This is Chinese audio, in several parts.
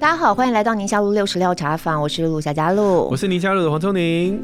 大家好，欢迎来到宁夏路六十六茶坊，我是陆夏嘉璐，我是宁夏路的黄瑽宁。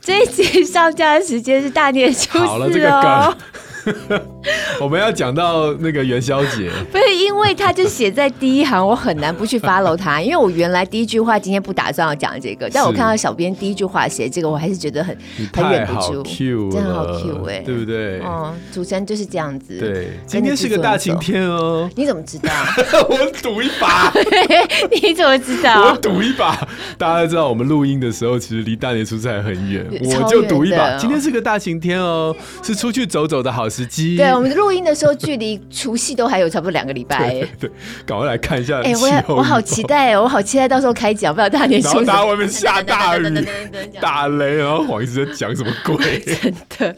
这一集上架的时间是大年初四哦。好了，这个梗。我们要讲到那个元宵节，不是因为他就写在第一行，我很难不去 follow 他。因为我原来第一句话今天不打算要讲这个，但我看到小编第一句话写这个，我还是觉得很很忍不住，真的好 Q 哎，对不对？哦，主持人就是这样子。对，今天是个大晴天哦。你怎么知道？我赌一把。你怎么知道？我赌一把。大家都知道我们录音的时候，其实离大年初四还很远，我就赌一把。今天是个大晴天哦，是出去走走的好时机。对，我们录音的时候，距离除夕都还有差不多两个礼拜。对，对，赶快来看一下。哎、欸，我我好期待哦，我好期待到时候开奖，不知道大年初四。然后外面下大雨、打雷，然后黄医师在讲什么鬼？真的。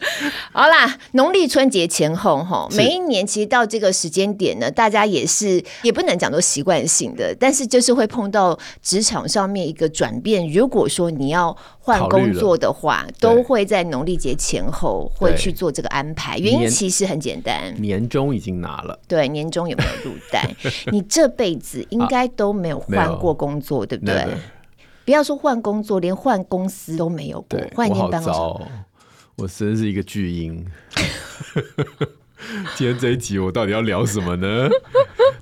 好啦，农历春节前后哈，每一年其实到这个时间点呢，大家也是也不能讲都习惯性的，但是就是会碰到职场上面一个转变。如果说你要换工作的话，都会在农历节前后会去做这个安排。原因其实很简单，年终已经拿了，对，年终有没有入袋？你这辈子应该都没有换过工作，啊、对不对？不要说换工作，连换公司都没有过。换一间办公室，我真是一个巨婴。今天这一集我到底要聊什么呢？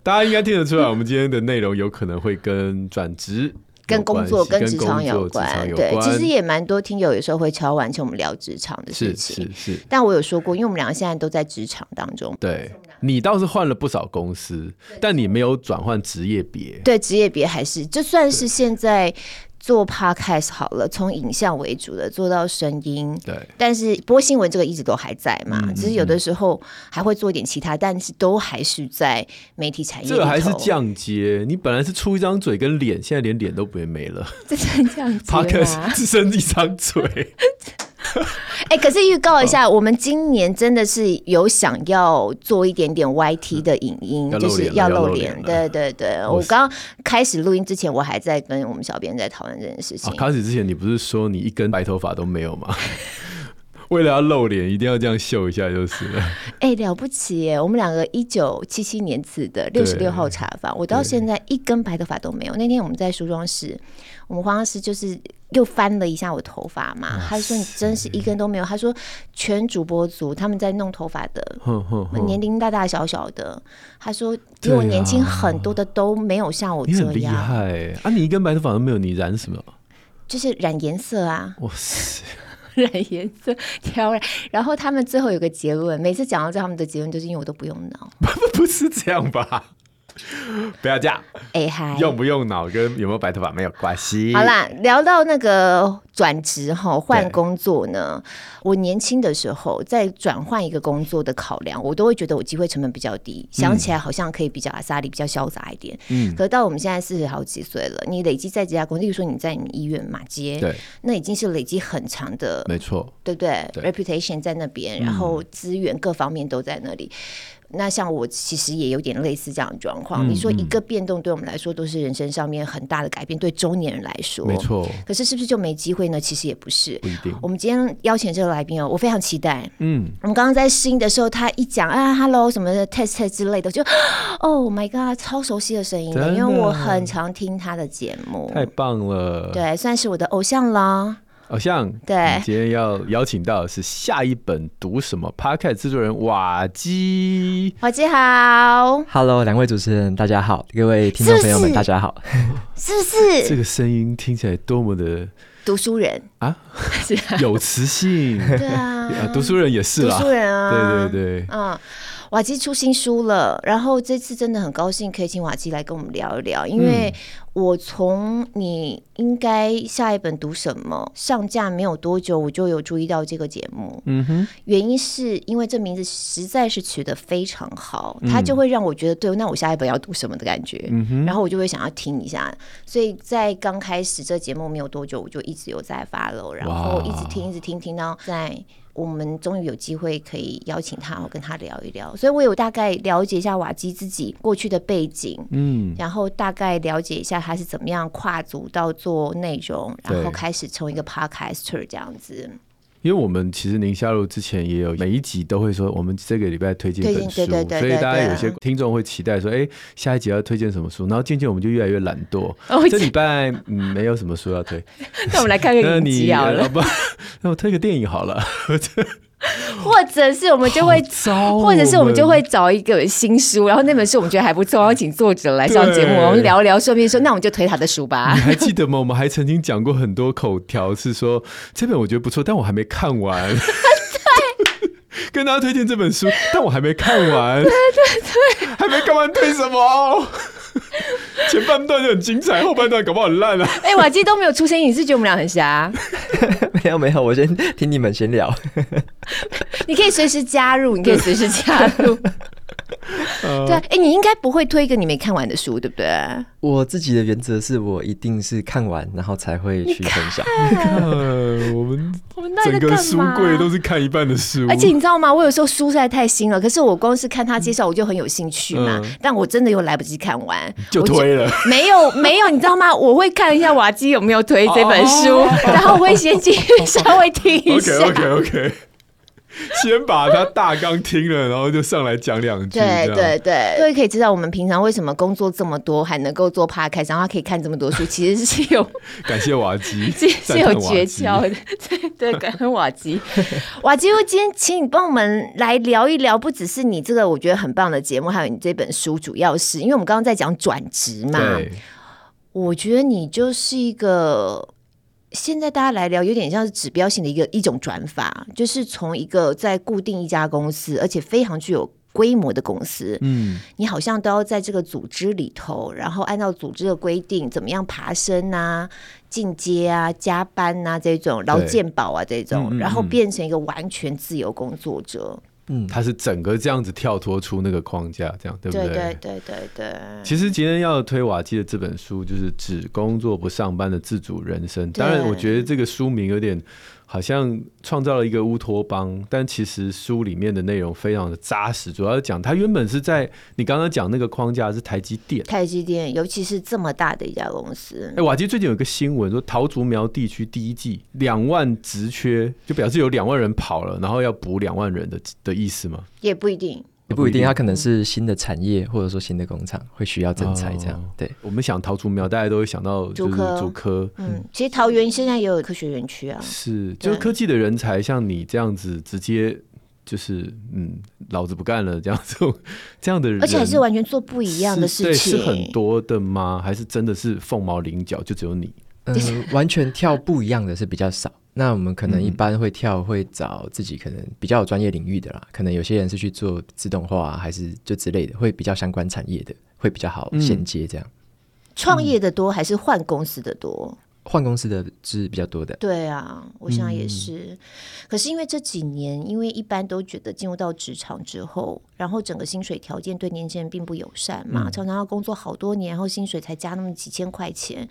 大家应该听得出来，我们今天的内容有可能会跟转职。跟工作、跟职场有关，对，其实也蛮多听友有时候会敲完成我们聊职场的事情，是是是。但我有说过，因为我们两个现在都在职场当中，对，你倒是换了不少公司，但你没有转换职业别，对，职业别还是就算是现在。做 podcast 好了，从影像为主的做到声音，对。但是播新闻这个一直都还在嘛，嗯、只是有的时候还会做一点其他，但是都还是在媒体产业。这个还是降阶，你本来是出一张嘴跟脸，现在连脸都不会没了。这是降阶 podcast 只剩一张嘴。哎、欸，可是预告一下，我们今年真的是有想要做一点点 YT 的影音，就是要露脸。对对对，我刚刚开始录音之前，我还在跟我们小编在讨论这件事情。开始之前，你不是说你一根白头发都没有吗？为了要露脸，一定要这样秀一下就是了。哎、欸，了不起耶！我们两个一九七七年次的六十六号茶坊，我到现在一根白头发都没有。那天我们在梳妆室，我们化妆师就是又翻了一下我头发嘛，他说你真是一根都没有。他说全主播组他们在弄头发的，年龄大大小小的，他说比我年轻很多的都没有像我这样。厉害啊！你一根白头发都没有，你染什么？就是染颜色啊！哇塞！染颜色挑染，然后他们最后有个结论，每次讲到这，他们的结论就是因为我都不用脑，不是这样吧？不要这样，哎嗨，用不用脑跟有没有白头发没有关系。好啦，聊到那个转职哈，换工作呢，我年轻的时候在转换一个工作的考量，我都会觉得我机会成本比较低，嗯、想起来好像可以比较阿萨里，比较潇洒一点。嗯，可是到我们现在四十好几岁了，你累积在这家公司，例如说你在你们医院马街，对，那已经是累积很长的，没错，对不对，对？reputation 在那边，然后资源各方面都在那里。嗯那像我其实也有点类似这样的状况。嗯、你说一个变动对我们来说都是人生上面很大的改变，对中年人来说，没错。可是是不是就没机会呢？其实也不是。不一定。我们今天邀请这个来宾哦，我非常期待。嗯，我们刚刚在试音的时候，他一讲啊，hello 什么的，test test 之类的，就，Oh my god，超熟悉的声音，因为我很常听他的节目。太棒了。对，算是我的偶像了。好像对，今天要邀请到的是下一本读什么 Podcast 制作人瓦基，瓦基好，Hello，两位主持人大家好，各位听众朋友们大家好，是不是？这个声音听起来多么的读书人。啊，有磁性，对啊，读书人也是啦，读书人啊，对对对，嗯。瓦基出新书了，然后这次真的很高兴可以请瓦基来跟我们聊一聊，因为我从你应该下一本读什么上架没有多久，我就有注意到这个节目。嗯哼，原因是因为这名字实在是取得非常好，它就会让我觉得对，那我下一本要读什么的感觉。嗯哼，然后我就会想要听一下，所以在刚开始这节目没有多久，我就一直有在 follow，然后一直听，一直听，听到在。我们终于有机会可以邀请他，我跟他聊一聊。所以我有大概了解一下瓦基自己过去的背景，嗯，然后大概了解一下他是怎么样跨足到做内容，然后开始成为一个 podcaster 这样子。因为我们其实宁夏路之前也有每一集都会说，我们这个礼拜推荐一本书，所以大家有些听众会期待说，哎，下一集要推荐什么书？然后渐渐 我们就越来越懒惰，哦、这礼拜嗯没有什么书要推，那我们来看个影集好了，那我推个电影好了。或者是我们就会，或者是我们就会找一个新书，然后那本书我们觉得还不错，然后请作者来上节目，我们聊一聊，顺便说，那我们就推他的书吧。你还记得吗？我们还曾经讲过很多口条，是说这本我觉得不错，但我还没看完。对，跟大家推荐这本书，但我还没看完。对对对，还没看完推什么？前半段就很精彩，后半段搞不好很烂啊！哎、欸，瓦基都没有出声音，你是觉得我们俩很瞎？没有没有，我先听你们先聊。你可以随时加入，你可以随时加入。对，哎、欸，你应该不会推一个你没看完的书，对不对？我自己的原则是我一定是看完，然后才会去分享。我们我们整个书柜都是看一半的书，而且你知道吗？我有时候书实在太新了，可是我光是看他介绍，我就很有兴趣嘛。嗯、但我真的又来不及看完，就推了。没有没有，你知道吗？我会看一下瓦基有没有推这本书，哦、然后我会先进去稍微听一下。OK OK OK。先把他大纲听了，然后就上来讲两句。对对对，各位可以知道我们平常为什么工作这么多，还能够做 podcast，然后他可以看这么多书，其实是有感谢瓦基，是有诀窍的。对对，感恩瓦基。瓦基，我今天请你帮我们来聊一聊，不只是你这个我觉得很棒的节目，还有你这本书，主要是因为我们刚刚在讲转职嘛。我觉得你就是一个。现在大家来聊，有点像是指标性的一个一种转法，就是从一个在固定一家公司，而且非常具有规模的公司，嗯，你好像都要在这个组织里头，然后按照组织的规定，怎么样爬升啊、进阶啊、加班啊这种劳健保啊这种，然后变成一个完全自由工作者。嗯，他是整个这样子跳脱出那个框架，这样对不对？对对对对对。其实今天要推瓦基的这本书，就是《只工作不上班的自主人生》。当然，我觉得这个书名有点。好像创造了一个乌托邦，但其实书里面的内容非常的扎实。主要是讲他原本是在你刚刚讲那个框架是台积电，台积电，尤其是这么大的一家公司。哎，瓦基最近有一个新闻说，桃竹苗地区第一季两万职缺，就表示有两万人跑了，然后要补两万人的的意思吗？也不一定。也不一定，它可能是新的产业，或者说新的工厂会需要征才这样。对，我们想桃竹苗，大家都会想到就是竹科。嗯，其实桃园现在也有科学园区啊。是，就是科技的人才，像你这样子，直接就是嗯，老子不干了这样子，这样的人，而且还是完全做不一样的事情。是很多的吗？还是真的是凤毛麟角，就只有你？嗯，完全跳不一样的是比较少。那我们可能一般会跳，会找自己可能比较有专业领域的啦。可能有些人是去做自动化，还是就之类的，会比较相关产业的，会比较好衔接这样。创业的多还是换公司的多？换公司的是比较多的，对啊，我想也是。嗯、可是因为这几年，因为一般都觉得进入到职场之后，然后整个薪水条件对年轻人并不友善嘛，嗯、常常要工作好多年，然后薪水才加那么几千块钱，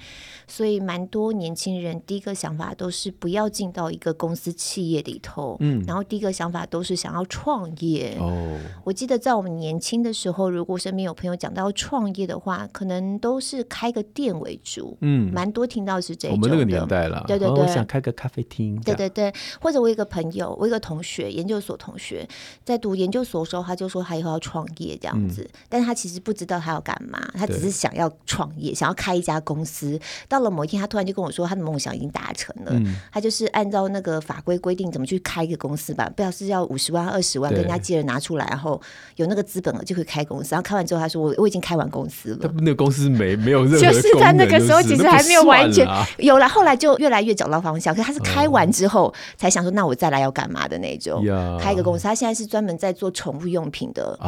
所以蛮多年轻人第一个想法都是不要进到一个公司企业里头，嗯，然后第一个想法都是想要创业。哦，我记得在我们年轻的时候，如果身边有朋友讲到创业的话，可能都是开个店为主，嗯，蛮多听到是。我们那个年代了，对对对，我想开个咖啡厅，对对对，或者我一个朋友，我一个同学，研究所同学，在读研究所的时候，他就说他以后要创业这样子，嗯、但是他其实不知道他要干嘛，他只是想要创业，想要开一家公司。到了某一天，他突然就跟我说，他的梦想已经达成了，嗯、他就是按照那个法规规定怎么去开一个公司吧，不知道是要五十万、二十万，跟人家借了拿出来，然后有那个资本了就可以开公司。然后开完之后，他说我我已经开完公司了，那个公司没没有任何，就是他那个时候其实还没有完全。有了，后来就越来越找到方向。可是他是开完之后才想说，那我再来要干嘛的那种。开一个公司，他现在是专门在做宠物用品的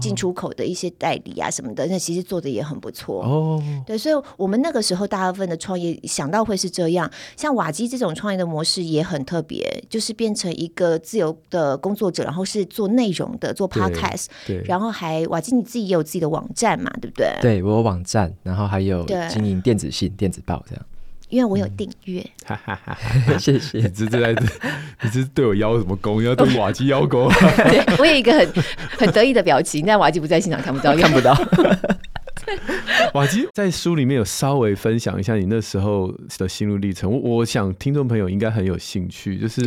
进出口的一些代理啊什么的。那其实做的也很不错。哦，对，所以我们那个时候大部分的创业想到会是这样。像瓦基这种创业的模式也很特别，就是变成一个自由的工作者，然后是做内容的，做 podcast，对，然后还瓦基你自己也有自己的网站嘛，对不对？对，我有网站，然后还有经营电子信、电子报这样。因为我有订阅。哈哈哈！谢谢。你这是在，你这是对我邀什么功？要对瓦基邀功？对，我有一个很 很得意的表情，但瓦基不在现场，看不到，看不到。瓦基在书里面有稍微分享一下你那时候的心路历程，我我想听众朋友应该很有兴趣，就是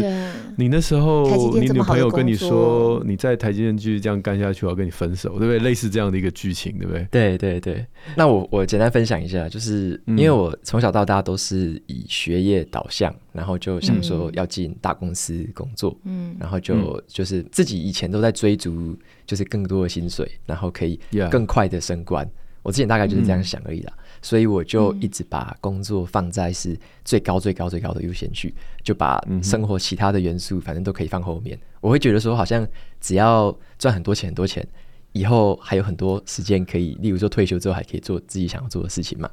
你那时候你女朋友跟你说你在台积电继续这样干下去，我要跟你分手，对不对？类似这样的一个剧情，对不对？对对对。那我我简单分享一下，就是因为我从小到大都是以学业导向，然后就想说要进大公司工作，嗯，然后就就是自己以前都在追逐，就是更多的薪水，然后可以更快的升官。我之前大概就是这样想而已啦，嗯、所以我就一直把工作放在是最高最高最高的优先去，就把生活其他的元素反正都可以放后面。我会觉得说，好像只要赚很多钱很多钱，以后还有很多时间可以，例如说退休之后还可以做自己想要做的事情嘛。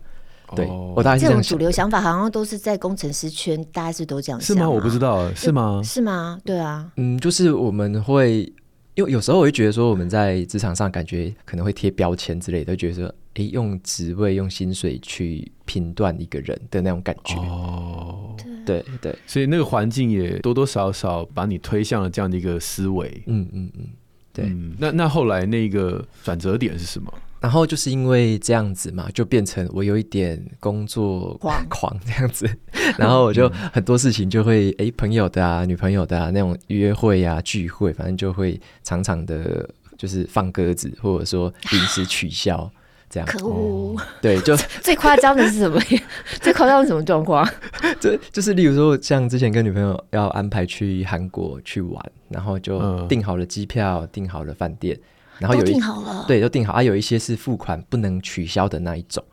对，我大概是这样。这种主流想法好像都是在工程师圈，大家是都这样想。是吗？我不知道，是吗？是吗？对啊。嗯，就是我们会。因为有时候我会觉得说，我们在职场上感觉可能会贴标签之类的，觉得说，哎，用职位、用薪水去评断一个人的那种感觉。哦，对对，对，所以那个环境也多多少少把你推向了这样的一个思维。嗯嗯嗯，对。嗯，那那后来那个转折点是什么？然后就是因为这样子嘛，就变成我有一点工作狂 狂这样子，然后我就很多事情就会哎，朋友的啊、女朋友的啊那种约会啊、聚会，反正就会常常的，就是放鸽子，或者说临时取消这样。可恶！对，就最夸张的是什么？最夸张是什么状况？就就是例如说，像之前跟女朋友要安排去韩国去玩，然后就订好了机票，订好了饭店。然后有一都订好了，对，都订好啊。有一些是付款不能取消的那一种，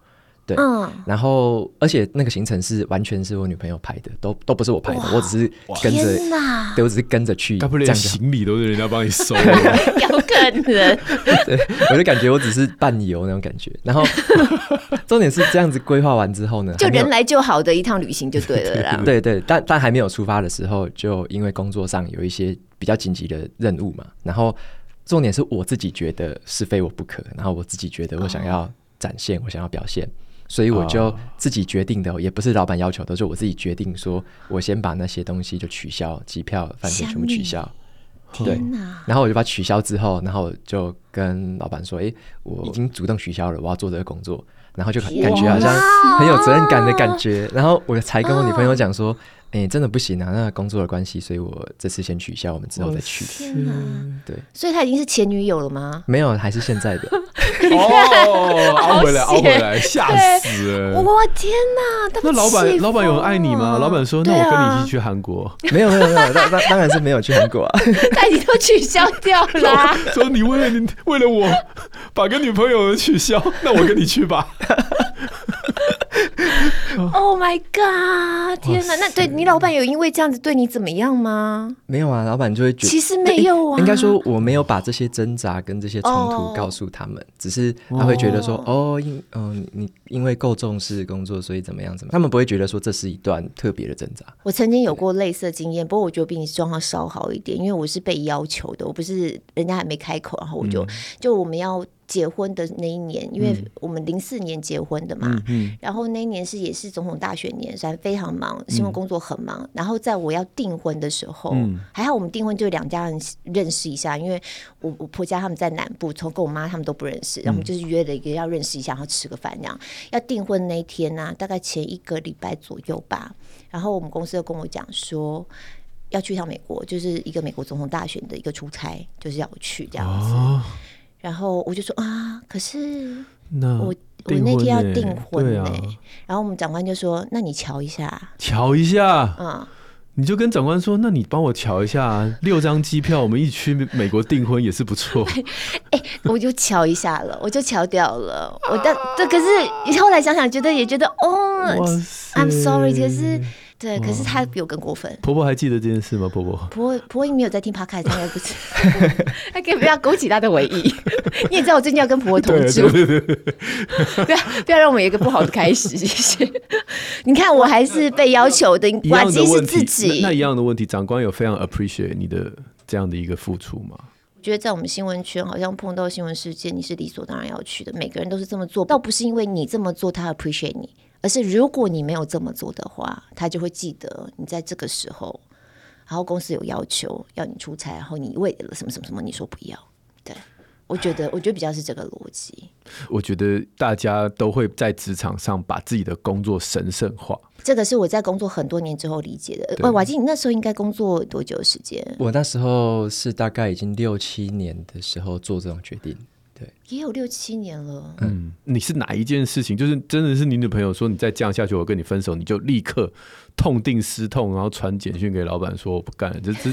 对。嗯。然后，而且那个行程是完全是我女朋友排的，都都不是我排的，我只是跟着，对，我只是跟着去。他不连行李都是人家帮你收，有可能。对，我就感觉我只是伴游那种感觉。然后，重点是这样子规划完之后呢，就人来就好的一趟旅行就对了啦。对对，但但还没有出发的时候，就因为工作上有一些比较紧急的任务嘛，然后。重点是我自己觉得是非我不可，然后我自己觉得我想要展现，我想要表现，所以我就自己决定的，也不是老板要求的，就我自己决定说，我先把那些东西就取消，机票、饭店全部取消。对，然后我就把取消之后，然后就跟老板说，诶，我已经主动取消了，我要做这个工作，然后就感觉好像很有责任感的感觉，然后我才跟我女朋友讲说。哎、欸，真的不行啊！那工作的关系，所以我这次先取消，我们之后再去。天哪！对，所以他已经是前女友了吗？没有，还是现在的。哦，熬回来，熬回来，吓死了！我天哪！那老板，老板有爱你吗？老板说：“那我跟你一起去韩国。”没有，没有，没有，当当当然是没有去韩国啊！他已经都取消掉了。说你为了你，为了我，把个女朋友取消，那我跟你去吧。Oh my god！天哪，那对你老板有因为这样子对你怎么样吗？没有啊，老板就会觉得其实没有啊。应该说我没有把这些挣扎跟这些冲突告诉他们，只是他会觉得说，哦，因嗯，你因为够重视工作，所以怎么样怎么样？他们不会觉得说这是一段特别的挣扎。我曾经有过类似的经验，不过我觉得比你状况稍好一点，因为我是被要求的，我不是人家还没开口，然后我就就我们要。结婚的那一年，因为我们零四年结婚的嘛，嗯嗯、然后那一年是也是总统大选年，所以非常忙，新闻工作很忙。嗯、然后在我要订婚的时候，嗯、还好我们订婚就两家人认识一下，因为我我婆家他们在南部，从跟我妈他们都不认识，然后我们就是约了一个要认识一下，然后吃个饭那样。要订婚那一天呢、啊，大概前一个礼拜左右吧，然后我们公司就跟我讲说要去一趟美国，就是一个美国总统大选的一个出差，就是要我去这样子。哦然后我就说啊，可是我我那天要订婚呢。然后我们长官就说：“那你瞧一下，瞧一下，嗯，你就跟长官说，那你帮我瞧一下，六张机票，我们一起去美国订婚也是不错。”哎，我就瞧一下了，我就瞧掉了。我但这可是后来想想，觉得也觉得哦，I'm sorry，可是。对，可是他比我更过分。婆婆还记得这件事吗？婆婆，婆婆婆没有在听 Podcast，他应该不知道。他可以不要勾起他的回忆。你也知道我最近要跟婆婆同住，不要不要让我们有一个不好的开始，谢谢。你看，我还是被要求的，瓦基是自己。那一样的问题，长官有非常 appreciate 你的这样的一个付出吗？我觉得在我们新闻圈，好像碰到新闻事件，你是理所当然要去的。每个人都是这么做，倒不是因为你这么做他 appreciate 你。而是如果你没有这么做的话，他就会记得你在这个时候，然后公司有要求要你出差，然后你为了什么什么什么，你说不要。对，我觉得，我觉得比较是这个逻辑。我觉得大家都会在职场上把自己的工作神圣化。这个是我在工作很多年之后理解的。喂，瓦基，你那时候应该工作多久的时间？我那时候是大概已经六七年的时候做这种决定。对，也有六七年了。嗯，你是哪一件事情？就是真的是你女朋友说你再这样下去，我跟你分手，你就立刻痛定思痛，然后传简讯给老板说我不干了。这这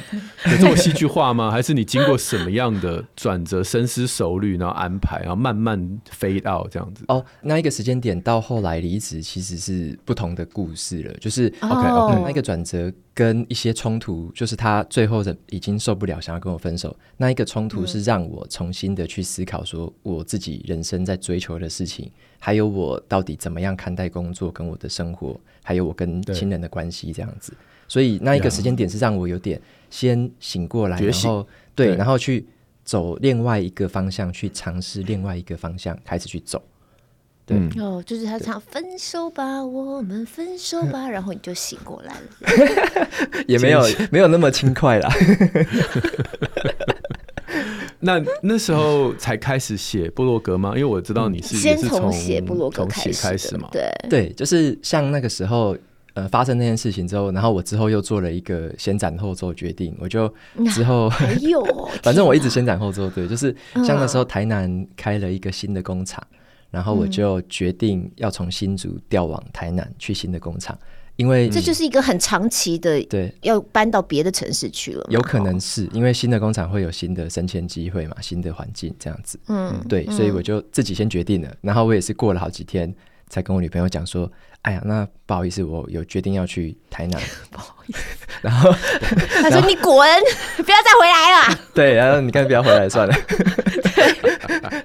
有 这么戏剧化吗？还是你经过什么样的转折，深思熟虑，然后安排，然后慢慢 fade out 这样子？哦，那一个时间点到后来离职，其实是不同的故事了。就是 OK OK，那一个转折。跟一些冲突，就是他最后的已经受不了，想要跟我分手。那一个冲突是让我重新的去思考，说我自己人生在追求的事情，还有我到底怎么样看待工作跟我的生活，还有我跟亲人的关系这样子。所以那一个时间点是让我有点先醒过来，然后对，然后去走另外一个方向，去尝试另外一个方向，开始去走。对。哦，就是他唱分手吧，我们分手吧，然后你就醒过来了，也没有 没有那么轻快啦。那那时候才开始写部落格吗？因为我知道你是先从写部落格开始嘛。对对，就是像那个时候呃发生那件事情之后，然后我之后又做了一个先斩后奏决定，我就之后还 有，反正我一直先斩后奏，对，就是像那时候台南开了一个新的工厂。然后我就决定要从新竹调往台南去新的工厂，因为这就是一个很长期的，对，要搬到别的城市去了。有可能是因为新的工厂会有新的升迁机会嘛，新的环境这样子。嗯，对，所以我就自己先决定了。然后我也是过了好几天才跟我女朋友讲说：“哎呀，那不好意思，我有决定要去台南。”不好意思。然后 他说：“你滚，不要再回来了。”对，然后你看，不要回来算了。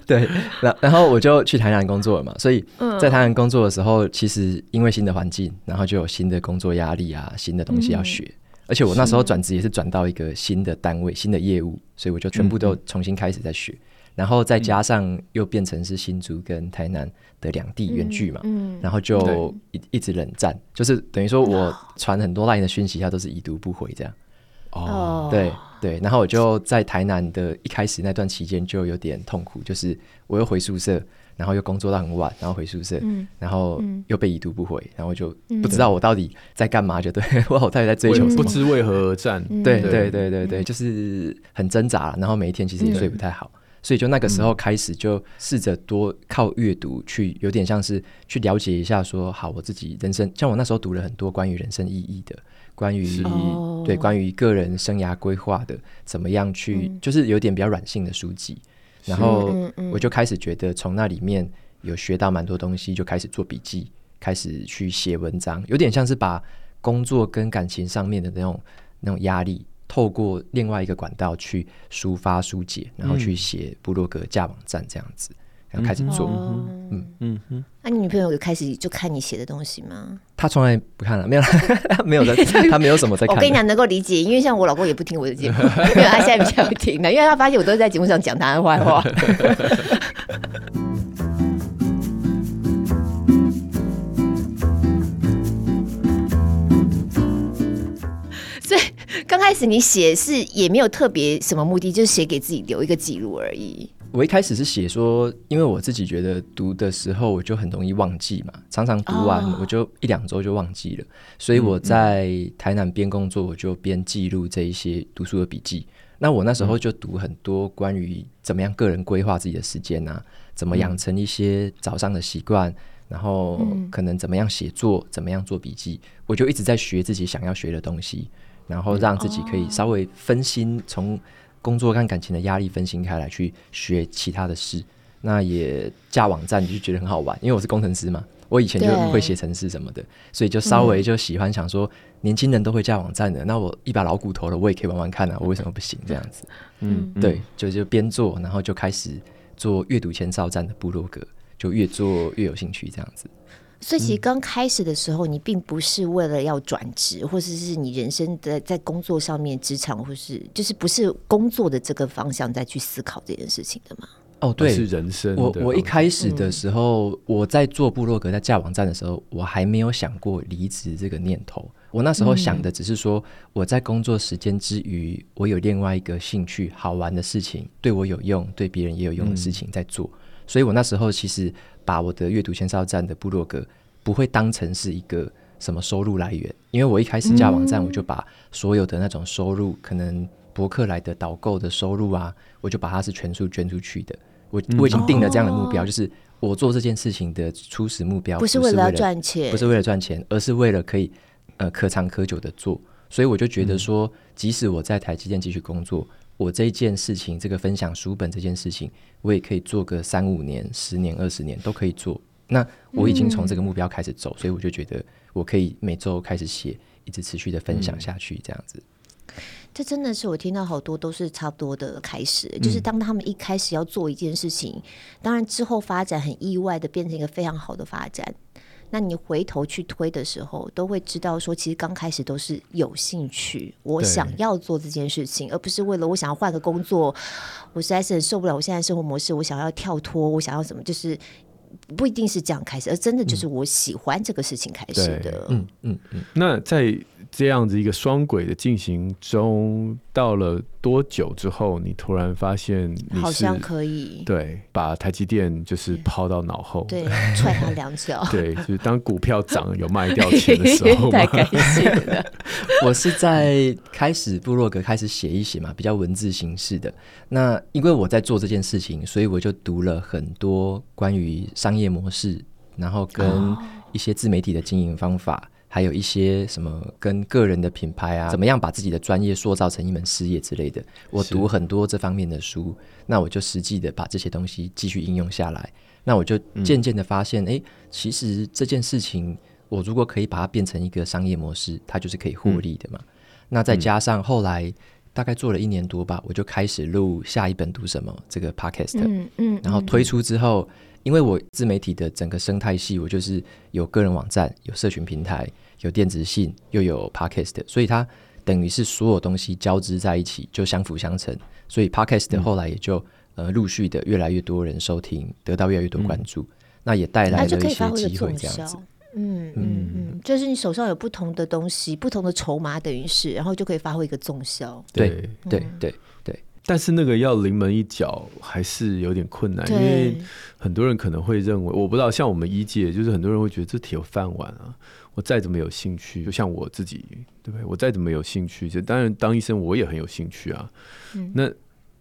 对，然然后我就去台南工作了嘛，所以在台南工作的时候，其实因为新的环境，然后就有新的工作压力啊，新的东西要学，而且我那时候转职也是转到一个新的单位、新的业务，所以我就全部都重新开始在学，然后再加上又变成是新竹跟台南的两地远距嘛，然后就一一直冷战，就是等于说我传很多 LINE 的讯息，他都是已读不回这样。哦，对。对，然后我就在台南的一开始那段期间就有点痛苦，就是我又回宿舍，然后又工作到很晚，然后回宿舍，嗯、然后又被已读不回，然后就不知道我到底在干嘛，就对，我到底在追求什么，不知为何而战。对对。对对对，就是很挣扎，然后每一天其实也睡不太好，嗯、所以就那个时候开始就试着多靠阅读去，有点像是去了解一下说，好，我自己人生，像我那时候读了很多关于人生意义的。关于对关于个人生涯规划的怎么样去，嗯、就是有点比较软性的书籍，然后我就开始觉得从那里面有学到蛮多东西，就开始做笔记，开始去写文章，有点像是把工作跟感情上面的那种那种压力，透过另外一个管道去抒发疏解，然后去写部落格架网站这样子。然后开始做，嗯嗯嗯。那你女朋友有开始就看你写的东西吗？她从来不看了，没有，没有在，她没有什么在看。我跟你讲，能够理解，因为像我老公也不听我的节目，因为他现在比较听的，因为他发现我都在节目上讲他的坏话。刚开始你写是也没有特别什么目的，就是写给自己留一个记录而已。我一开始是写说，因为我自己觉得读的时候我就很容易忘记嘛，常常读完我就一两周就忘记了，哦、所以我在台南边工作我就边记录这一些读书的笔记。那我那时候就读很多关于怎么样个人规划自己的时间啊，怎么养成一些早上的习惯，然后可能怎么样写作，怎么样做笔记，我就一直在学自己想要学的东西，然后让自己可以稍微分心从。工作跟感情的压力分心开来，去学其他的事，那也架网站就觉得很好玩，因为我是工程师嘛，我以前就会写程式什么的，所以就稍微就喜欢想说，年轻人都会架网站的，那我一把老骨头了，我也可以玩玩看啊，我为什么不行这样子？嗯，对，就就边做，然后就开始做阅读前哨站的部落格，就越做越有兴趣这样子。所以其实刚开始的时候，你并不是为了要转职，或者是你人生的在工作上面、职场，或是就是不是工作的这个方向再去思考这件事情的吗？哦，对，是人生。我我一开始的时候，嗯、我在做部落格、在架网站的时候，我还没有想过离职这个念头。我那时候想的只是说，我在工作时间之余，我有另外一个兴趣、好玩的事情，对我有用、对别人也有用的事情在做。嗯、所以我那时候其实把我的阅读前哨站的部落格不会当成是一个什么收入来源，因为我一开始架网站，我就把所有的那种收入，可能博客来的导购的收入啊，我就把它是全数捐出去的。我我已经定了这样的目标，就是我做这件事情的初始目标不是为了赚钱，不是为了赚钱，而是为了可以。呃，可长可久的做，所以我就觉得说，嗯、即使我在台积电继续工作，我这一件事情，这个分享书本这件事情，我也可以做个三五年、十年、二十年都可以做。那我已经从这个目标开始走，嗯、所以我就觉得我可以每周开始写，一直持续的分享下去，这样子。这真的是我听到好多都是差不多的开始，就是当他们一开始要做一件事情，嗯、当然之后发展很意外的变成一个非常好的发展。那你回头去推的时候，都会知道说，其实刚开始都是有兴趣，我想要做这件事情，而不是为了我想要换个工作，我实在是很受不了我现在生活模式，我想要跳脱，我想要什么，就是不一定是这样开始，而真的就是我喜欢这个事情开始的。嗯嗯嗯。那在这样子一个双轨的进行中，到了多久之后，你突然发现你好像可以对把台积电就是抛到脑后，对踹他两脚，对，就是当股票涨有卖掉钱的 时候，太开心了。我是在开始部落格开始写一写嘛，比较文字形式的。那因为我在做这件事情，所以我就读了很多关于商业模式，然后跟一些自媒体的经营方法。哦还有一些什么跟个人的品牌啊，怎么样把自己的专业塑造成一门事业之类的，我读很多这方面的书，那我就实际的把这些东西继续应用下来，那我就渐渐的发现，哎、嗯，其实这件事情，我如果可以把它变成一个商业模式，它就是可以获利的嘛。嗯、那再加上后来大概做了一年多吧，我就开始录下一本读什么这个 podcast，嗯嗯，然后推出之后。因为我自媒体的整个生态系，我就是有个人网站、有社群平台、有电子信，又有 podcast，所以它等于是所有东西交织在一起，就相辅相成。所以 podcast 后来也就、嗯、呃陆续的越来越多人收听，得到越来越多关注，嗯、那也带来了一些机会，这样子。嗯嗯嗯，就是你手上有不同的东西，不同的筹码，等于是，然后就可以发挥一个综效。对对对对。对但是那个要临门一脚还是有点困难，因为很多人可能会认为，我不知道，像我们一届，就是很多人会觉得这挺有饭碗啊。我再怎么有兴趣，就像我自己，对不对？我再怎么有兴趣，就当然当医生我也很有兴趣啊。嗯、那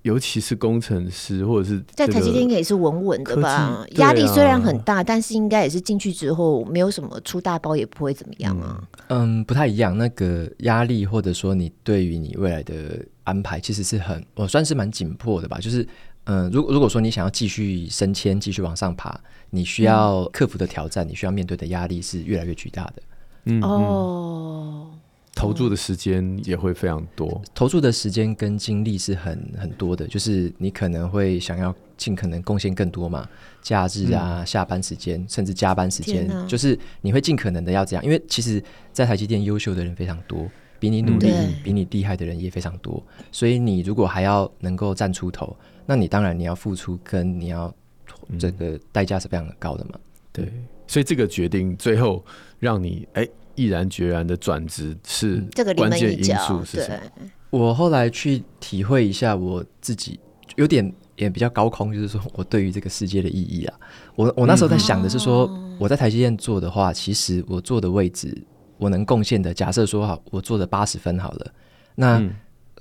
尤其是工程师，或者是在台积电应该也是稳稳的吧？压、啊、力虽然很大，但是应该也是进去之后没有什么出大包，也不会怎么样啊。嗯，不太一样。那个压力，或者说你对于你未来的。安排其实是很，我算是蛮紧迫的吧。就是，嗯、呃，如果如果说你想要继续升迁、继续往上爬，你需要克服的挑战，嗯、你需要面对的压力是越来越巨大的。嗯哦，投注的时间也会非常多，投注的时间跟精力是很很多的。就是你可能会想要尽可能贡献更多嘛，假日啊、嗯、下班时间，甚至加班时间，就是你会尽可能的要这样。因为其实，在台积电优秀的人非常多。比你努力、嗯、比你厉害的人也非常多，所以你如果还要能够站出头，那你当然你要付出跟你要这个代价是非常的高的嘛。对，所以这个决定最后让你哎毅然决然的转职是这个关键因素是什么？我后来去体会一下我自己，有点也比较高空，就是说我对于这个世界的意义啊。我我那时候在想的是说，嗯、我在台积电做的话，其实我坐的位置。我能贡献的，假设说好，我做了八十分好了。那、嗯、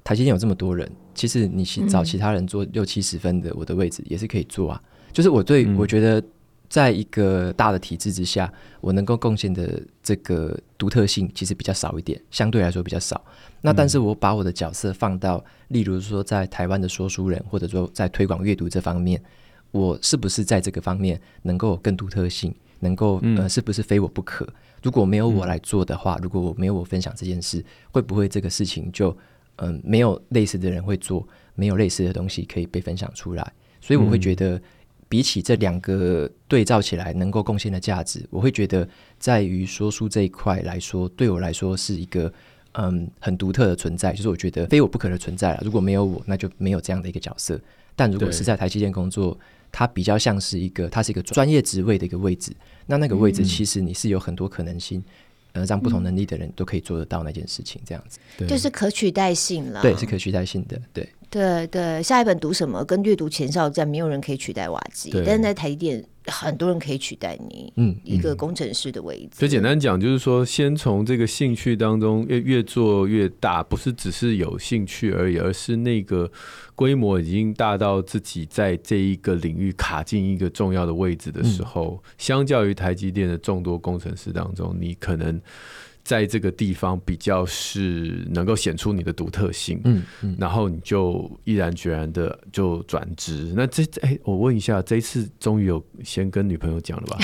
台积电有这么多人，其实你去找其他人做六七十分的，我的位置也是可以做啊。就是我对、嗯、我觉得，在一个大的体制之下，我能够贡献的这个独特性其实比较少一点，相对来说比较少。那但是我把我的角色放到，例如说在台湾的说书人，或者说在推广阅读这方面，我是不是在这个方面能够有更独特性？能够呃，是不是非我不可？如果没有我来做的话，嗯、如果我没有我分享这件事，会不会这个事情就嗯、呃、没有类似的人会做，没有类似的东西可以被分享出来？所以我会觉得，比起这两个对照起来能够贡献的价值，我会觉得在于说书这一块来说，对我来说是一个嗯很独特的存在，就是我觉得非我不可的存在了。如果没有我，那就没有这样的一个角色。但如果是在台积电工作，它比较像是一个，它是一个专业职位的一个位置。那那个位置其实你是有很多可能性。嗯呃，让不同能力的人都可以做得到那件事情，这样子，对，就是可取代性了。对，是可取代性的。对，对，对。下一本读什么？跟阅读前哨站，没有人可以取代瓦基，但是在台积电。很多人可以取代你，嗯，一个工程师的位置。就简单讲，就是说，先从这个兴趣当中越越做越大，不是只是有兴趣而已，而是那个规模已经大到自己在这一个领域卡进一个重要的位置的时候，嗯、相较于台积电的众多工程师当中，你可能。在这个地方比较是能够显出你的独特性，嗯嗯，然后你就毅然决然的就转职。那这哎，我问一下，这一次终于有先跟女朋友讲了吧？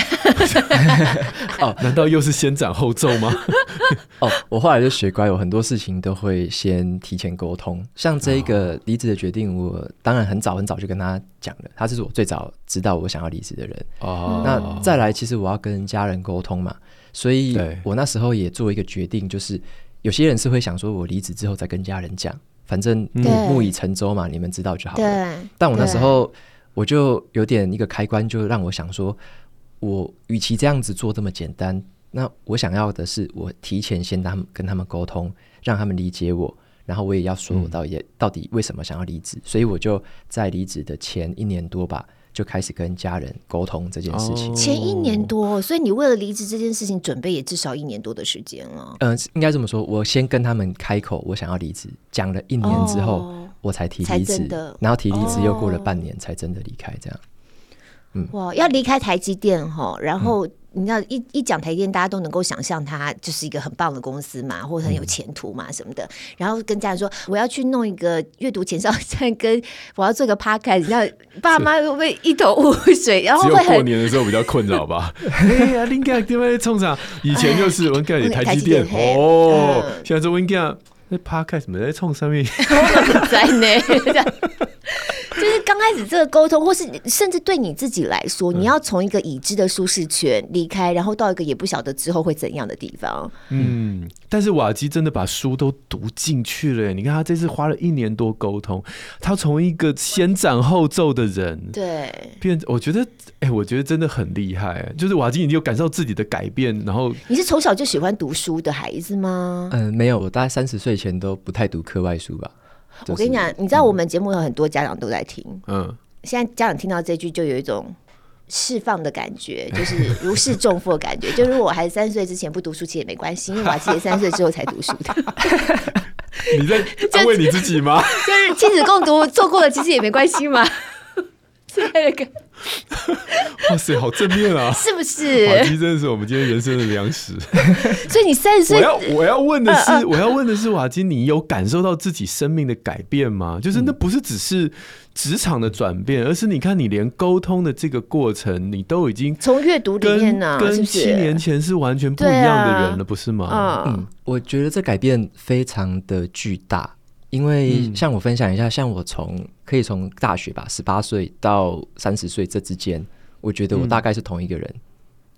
哦，难道又是先斩后奏吗？哦，我后来就学乖，我很多事情都会先提前沟通。像这一个离职的决定，我当然很早很早就跟他讲了，他是我最早知道我想要离职的人。哦，那再来，其实我要跟家人沟通嘛。所以我那时候也做一个决定，就是有些人是会想说，我离职之后再跟家人讲，反正木已成舟嘛，你们知道就好了。但我那时候我就有点一个开关，就让我想说，我与其这样子做这么简单，那我想要的是，我提前先他们跟他们沟通，让他们理解我，然后我也要说我到底到底为什么想要离职。所以我就在离职的前一年多吧。就开始跟家人沟通这件事情。前一年多，所以你为了离职这件事情准备也至少一年多的时间了。嗯，应该这么说，我先跟他们开口，我想要离职，讲了一年之后，哦、我才提离职，然后提离职又过了半年才真的离开，这样。嗯，哇，要离开台积电哈，然后。嗯你知道一一讲台积电，大家都能够想象它就是一个很棒的公司嘛，或者很有前途嘛什么的。然后跟家人说，我要去弄一个阅读前哨站，跟我要做个 podcast，你知道 爸妈会不会一头雾水？然后会很过年的时候比较困扰吧。哎呀，林家因为冲啥？以前就是我讲台积电 哦，现在是我讲那 podcast 没在冲上面，在呢。就是刚开始这个沟通，或是甚至对你自己来说，你要从一个已知的舒适圈离开，然后到一个也不晓得之后会怎样的地方。嗯，但是瓦基真的把书都读进去了。你看他这次花了一年多沟通，他从一个先斩后奏的人，对，变，我觉得，哎、欸，我觉得真的很厉害。就是瓦基，你有感受自己的改变，然后你是从小就喜欢读书的孩子吗？嗯，没有，我大概三十岁前都不太读课外书吧。我跟你讲，你知道我们节目有很多家长都在听，嗯，现在家长听到这句就有一种释放的感觉，就是如释重负的感觉。就如果我孩子三岁之前不读书，其实也没关系，因为瓦基也三岁之后才读书的。你在 安慰你自己吗？就是亲子共读做过了，其实也没关系嘛。那个，哇塞，好正面啊！是不是？瓦基真的是我们今天人生的粮食。所以你三十岁，我要我要问的是，呃呃、我要问的是，瓦基，你有感受到自己生命的改变吗？就是那不是只是职场的转变，而是你看，你连沟通的这个过程，你都已经从阅读里面呢，跟七年前是完全不一样的人了，不是吗？啊、嗯，我觉得这改变非常的巨大。因为像我分享一下，像我从可以从大学吧，十八岁到三十岁这之间，我觉得我大概是同一个人。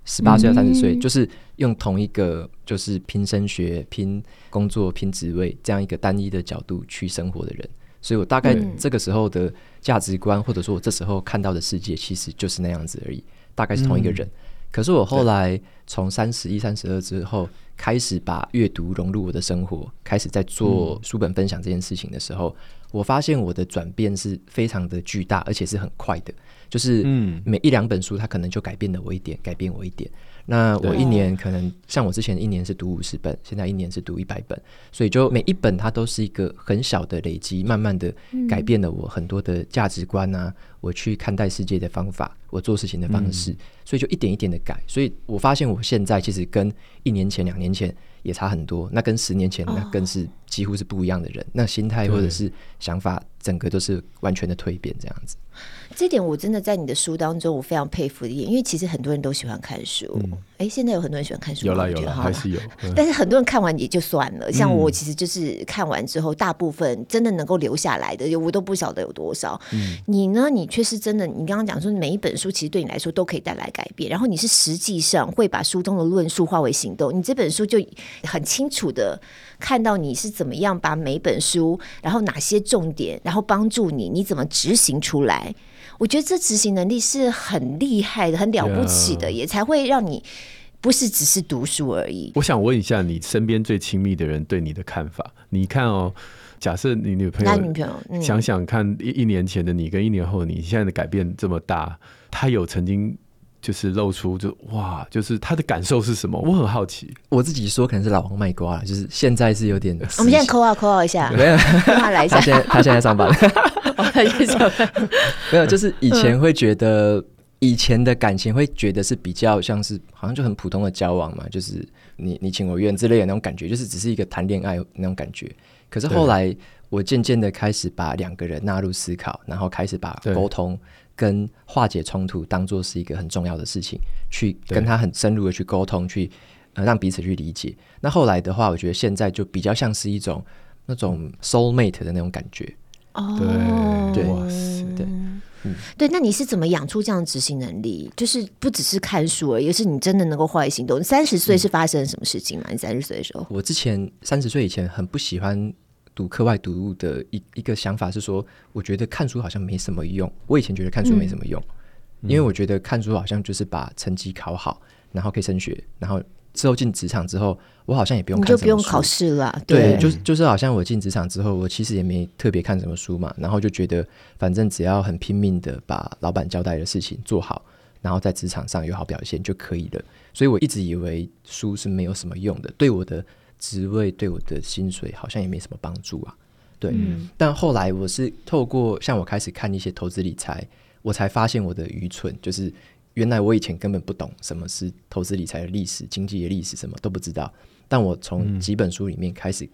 十八岁到三十岁，就是用同一个就是拼升学、拼工作、拼职位这样一个单一的角度去生活的人。所以我大概这个时候的价值观，或者说我这时候看到的世界，其实就是那样子而已，大概是同一个人。可是我后来从三十一、三十二之后，开始把阅读融入我的生活，开始在做书本分享这件事情的时候，嗯、我发现我的转变是非常的巨大，而且是很快的。就是每一两本书，它可能就改变了我一点，改变我一点。那我一年可能像我之前一年是读五十本，现在一年是读一百本，所以就每一本它都是一个很小的累积，慢慢的改变了我很多的价值观啊，我去看待世界的方法，我做事情的方式，所以就一点一点的改。所以我发现我现在其实跟一年前、两年前也差很多，那跟十年前那更是几乎是不一样的人，那心态或者是想法，整个都是完全的蜕变，这样子。这点我真的在你的书当中，我非常佩服的一点，因为其实很多人都喜欢看书。哎、嗯，现在有很多人喜欢看书，有啦有啦，还是有。但是很多人看完也就算了，嗯、像我其实就是看完之后，大部分真的能够留下来的，我都不晓得有多少。嗯、你呢？你却是真的，你刚刚讲说每一本书其实对你来说都可以带来改变，然后你是实际上会把书中的论述化为行动。你这本书就很清楚的看到你是怎么样把每本书，然后哪些重点，然后帮助你，你怎么执行出来。我觉得这执行能力是很厉害的，很了不起的，也才会让你不是只是读书而已。我想问一下，你身边最亲密的人对你的看法？你看哦，假设你女朋友，男女朋友，嗯、想想看，一一年前的你跟一年后的你现在的改变这么大，他有曾经就是露出就哇，就是他的感受是什么？我很好奇。我自己说可能是老王卖瓜了，就是现在是有点。我们现在扣号扣号一下，没有他来一下。他现在他现在上班。没有，就是以前会觉得，以前的感情会觉得是比较像是，好像就很普通的交往嘛，就是你你情我愿之类的那种感觉，就是只是一个谈恋爱那种感觉。可是后来，我渐渐的开始把两个人纳入思考，然后开始把沟通跟化解冲突当做是一个很重要的事情，去跟他很深入的去沟通，去呃让彼此去理解。那后来的话，我觉得现在就比较像是一种那种 soul mate 的那种感觉。哦，对，对，嗯，对，那你是怎么养出这样的执行能力？就是不只是看书而已，而是你真的能够化为行动。三十岁是发生了什么事情吗？嗯、你三十岁的时候，我之前三十岁以前很不喜欢读课外读物的一一个想法是说，我觉得看书好像没什么用。我以前觉得看书没什么用，嗯、因为我觉得看书好像就是把成绩考好，然后可以升学，然后。之后进职场之后，我好像也不用看，你就不用考试了。对，对就是就是好像我进职场之后，我其实也没特别看什么书嘛，然后就觉得反正只要很拼命的把老板交代的事情做好，然后在职场上有好表现就可以了。所以我一直以为书是没有什么用的，对我的职位、对我的薪水好像也没什么帮助啊。对，嗯、但后来我是透过像我开始看一些投资理财，我才发现我的愚蠢就是。原来我以前根本不懂什么是投资理财的历史、经济的历史，什么都不知道。但我从几本书里面开始，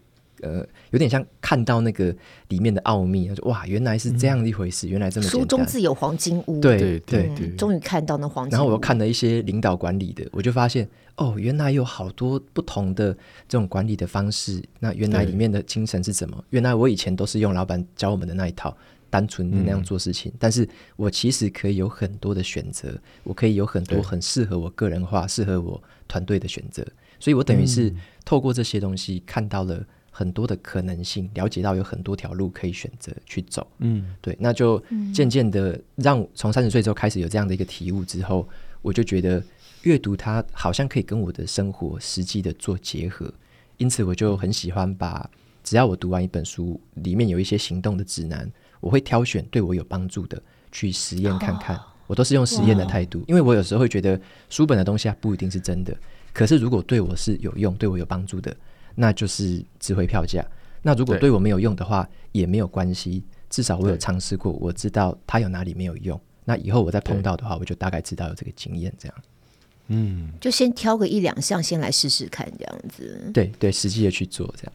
嗯、呃，有点像看到那个里面的奥秘，就哇，原来是这样的一回事，嗯、原来这么简单。书中自有黄金屋，对对对，终于看到那黄金屋。然后我又看了一些领导管理的，我就发现哦，原来有好多不同的这种管理的方式。那原来里面的精神是什么？原来我以前都是用老板教我们的那一套。单纯的那样做事情，嗯、但是我其实可以有很多的选择，我可以有很多很适合我个人化、适合我团队的选择，所以我等于是透过这些东西看到了很多的可能性，了解到有很多条路可以选择去走。嗯，对，那就渐渐的让从三十岁之后开始有这样的一个体悟之后，我就觉得阅读它好像可以跟我的生活实际的做结合，因此我就很喜欢把只要我读完一本书，里面有一些行动的指南。我会挑选对我有帮助的去实验看看，我都是用实验的态度，因为我有时候会觉得书本的东西它不一定是真的，可是如果对我是有用、对我有帮助的，那就是值回票价。那如果对我没有用的话，也没有关系，至少我有尝试过，我知道它有哪里没有用。那以后我再碰到的话，我就大概知道有这个经验，这样。嗯，就先挑个一两项先来试试看，这样子。对对，实际的去做这样。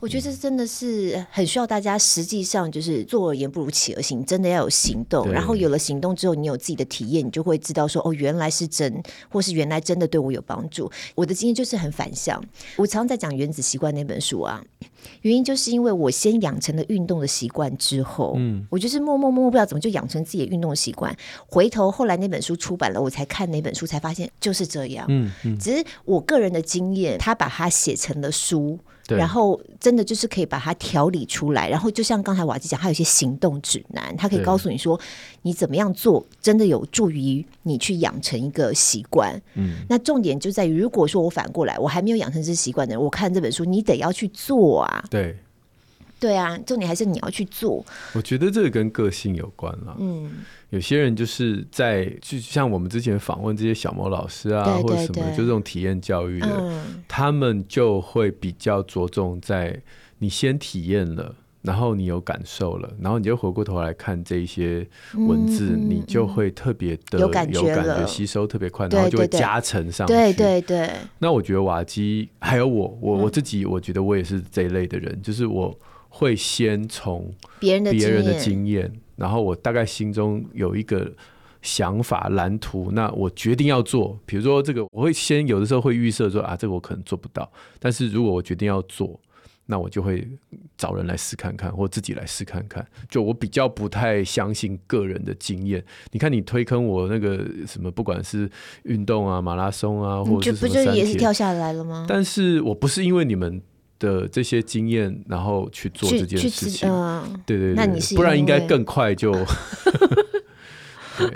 我觉得这真的是很需要大家，实际上就是坐而言不如起而行，真的要有行动。然后有了行动之后，你有自己的体验，你就会知道说，哦，原来是真，或是原来真的对我有帮助。我的经验就是很反向。我常常在讲《原子习惯》那本书啊，原因就是因为我先养成了运动的习惯之后，嗯，我就是默默默默不知道怎么就养成自己的运动习惯。回头后来那本书出版了，我才看那本书，才发现就是这样。嗯嗯，只是我个人的经验，他把它写成了书。然后真的就是可以把它调理出来，然后就像刚才瓦基讲，它有一些行动指南，它可以告诉你说你怎么样做，真的有助于你去养成一个习惯。嗯，那重点就在于，如果说我反过来，我还没有养成这习惯的人，我看这本书，你得要去做啊。对。对啊，重点还是你要去做。我觉得这个跟个性有关了。嗯，有些人就是在，就像我们之前访问这些小猫老师啊，对对对，或者什么，就这种体验教育的，嗯、他们就会比较着重在你先体验了，然后你有感受了，然后你就回过头来看这一些文字，嗯、你就会特别的有感觉，感觉吸收特别快，然后就会加成上去。对对对。那我觉得瓦基还有我，我我自己，我觉得我也是这一类的人，嗯、就是我会先从别人的别人的经验，然后我大概心中有一个想法蓝图，那我决定要做。比如说这个，我会先有的时候会预设说啊，这个我可能做不到，但是如果我决定要做。那我就会找人来试看看，或自己来试看看。就我比较不太相信个人的经验。你看，你推坑我那个什么，不管是运动啊、马拉松啊，或者是什么，不就也是跳下来了吗？但是我不是因为你们的这些经验，然后去做这件事情。呃、对，对对，那你是不然应该更快就。对。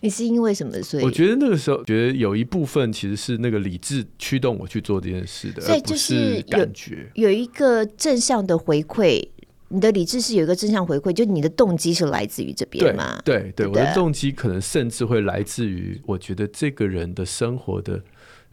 你是因为什么？所以我觉得那个时候，觉得有一部分其实是那个理智驱动我去做这件事的，所以就是感觉有一个正向的回馈。你的理智是有一个正向回馈，就你的动机是来自于这边吗？对对，对，我的动机可能甚至会来自于我觉得这个人的生活的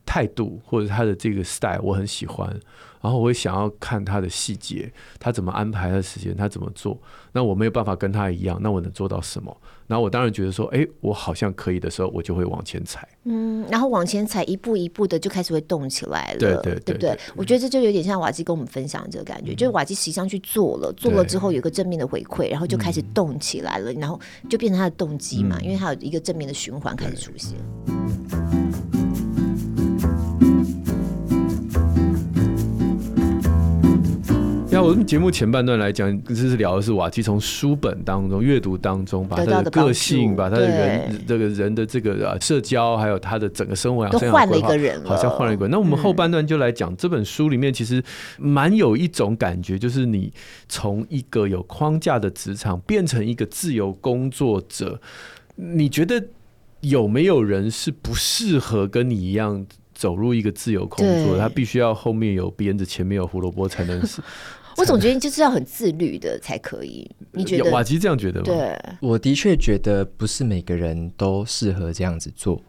态度或者他的这个 style 我很喜欢。然后我会想要看他的细节，他怎么安排他的时间，他怎么做。那我没有办法跟他一样，那我能做到什么？然后我当然觉得说，哎，我好像可以的时候，我就会往前踩。嗯，然后往前踩，一步一步的就开始会动起来了，对对对，对不对？我觉得这就有点像瓦基跟我们分享的这个感觉，嗯、就是瓦基实际上去做了，做了之后有个正面的回馈，然后就开始动起来了，然后就变成他的动机嘛，嗯、因为他有一个正面的循环开始出现。那我们节目前半段来讲，就是聊的是瓦基从书本当中阅读当中，把他的个性，把他的人这个人的这个啊社交，还有他的整个生活，都换了一个人，好像换了一个人。那我们后半段就来讲这本书里面，其实蛮有一种感觉，就是你从一个有框架的职场变成一个自由工作者，你觉得有没有人是不适合跟你一样走入一个自由工作？他必须要后面有鞭子，前面有胡萝卜才能。我总觉得就是要很自律的才可以，你觉得？瓦基这样觉得吗？对，我的确觉得不是每个人都适合这样子做，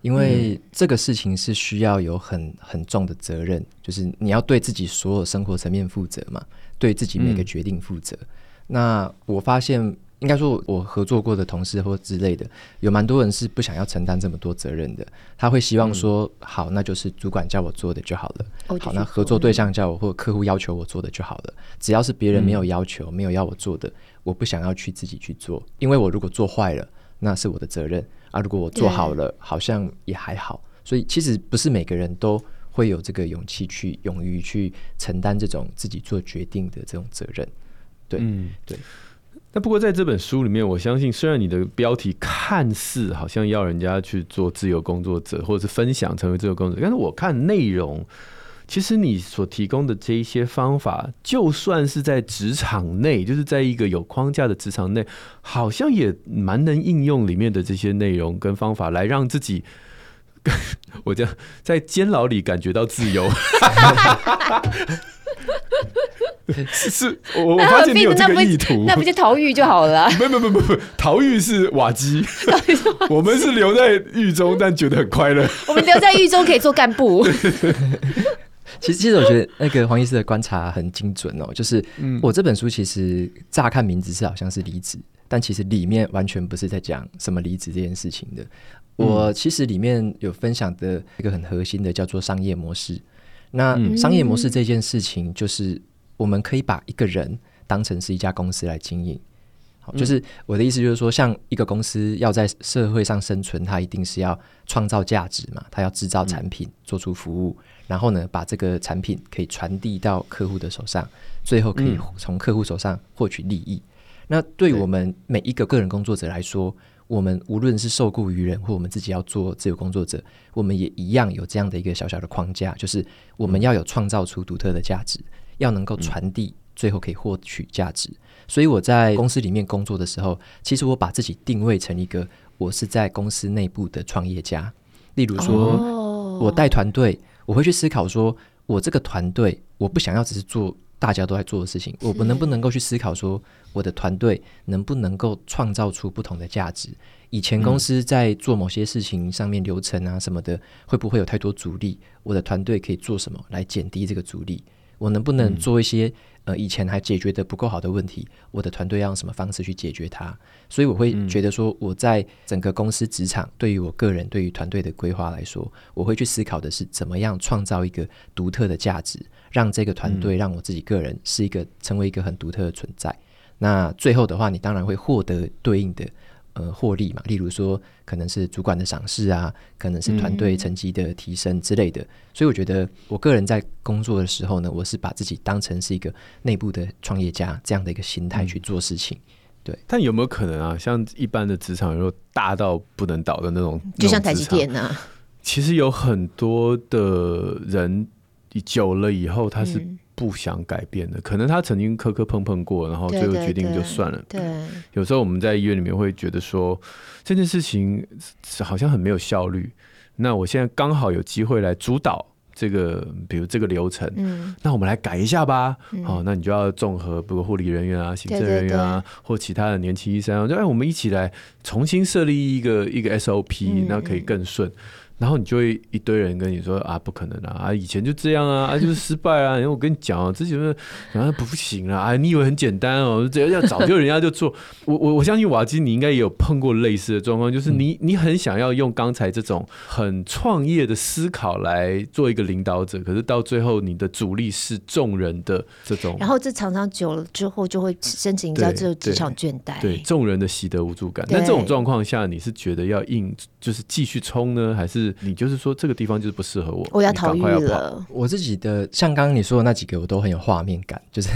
因为这个事情是需要有很很重的责任，就是你要对自己所有生活层面负责嘛，对自己每个决定负责。嗯、那我发现。应该说，我合作过的同事或之类的，有蛮多人是不想要承担这么多责任的。他会希望说，嗯、好，那就是主管叫我做的就好了。哦、好，那合作对象叫我或客户要求我做的就好了。只要是别人没有要求、嗯、没有要我做的，我不想要去自己去做，因为我如果做坏了，那是我的责任啊。如果我做好了，好像也还好。所以其实不是每个人都会有这个勇气去勇于去承担这种自己做决定的这种责任。对，嗯，对。那不过在这本书里面，我相信虽然你的标题看似好像要人家去做自由工作者，或者是分享成为自由工作者，但是我看内容，其实你所提供的这一些方法，就算是在职场内，就是在一个有框架的职场内，好像也蛮能应用里面的这些内容跟方法，来让自己，我这样在监牢里感觉到自由。是，我我发现你有这个意图，那不就逃狱就好了？不不不不不，逃狱是瓦基，我们是留在狱中，但觉得很快乐。我们留在狱中可以做干部。其实，其实我觉得那个黄医师的观察很精准哦。就是我这本书其实乍看名字是好像是离职，但其实里面完全不是在讲什么离职这件事情的。我其实里面有分享的一个很核心的叫做商业模式。那商业模式这件事情就是。我们可以把一个人当成是一家公司来经营，好，就是我的意思，就是说，像一个公司要在社会上生存，它一定是要创造价值嘛，它要制造产品，做出服务，然后呢，把这个产品可以传递到客户的手上，最后可以从客户手上获取利益。那对我们每一个个人工作者来说，我们无论是受雇于人，或我们自己要做自由工作者，我们也一样有这样的一个小小的框架，就是我们要有创造出独特的价值。要能够传递，最后可以获取价值。所以我在公司里面工作的时候，其实我把自己定位成一个我是在公司内部的创业家。例如说，我带团队，我会去思考说，我这个团队，我不想要只是做大家都在做的事情，我们能不能够去思考说，我的团队能不能够创造出不同的价值？以前公司在做某些事情上面流程啊什么的，会不会有太多阻力？我的团队可以做什么来减低这个阻力？我能不能做一些、嗯、呃以前还解决的不够好的问题？我的团队要用什么方式去解决它？所以我会觉得说，我在整个公司职场，对于我个人、对于团队的规划来说，我会去思考的是怎么样创造一个独特的价值，让这个团队、让我自己个人是一个成为一个很独特的存在。那最后的话，你当然会获得对应的。呃，获利嘛，例如说，可能是主管的赏识啊，可能是团队成绩的提升之类的。嗯、所以我觉得，我个人在工作的时候呢，我是把自己当成是一个内部的创业家这样的一个心态去做事情。嗯、对，但有没有可能啊？像一般的职场，如果大到不能倒的那种，就像台积电呢、啊？其实有很多的人久了以后，他是、嗯。不想改变的，可能他曾经磕磕碰碰过，然后最后决定就算了。对，对，对，有时候我们在医院里面会觉得说，这件事情好像很没有效率。那我现在刚好有机会来主导这个，比如这个流程，嗯，那我们来改一下吧。好，那你就要综合，比如护理人员啊、行政人员啊，或其他的年轻医生啊，就哎，我们一起来重新设立一个一个 SOP，那可以更顺。然后你就会一堆人跟你说啊，不可能啊，啊，以前就这样啊，啊，就是失败啊。因为我跟你讲啊，之前然后不行啊啊，你以为很简单哦，只要要早就人家就做。我我我相信瓦基，你应该也有碰过类似的状况，就是你你很想要用刚才这种很创业的思考来做一个领导者，可是到最后你的主力是众人的这种，然后这常常久了之后就会申请叫这职场倦怠，对众人的习得无助感。那这种状况下，你是觉得要硬就是继续冲呢，还是？你就是说这个地方就是不适合我，我要逃狱了。我自己的像刚刚你说的那几个，我都很有画面感，就是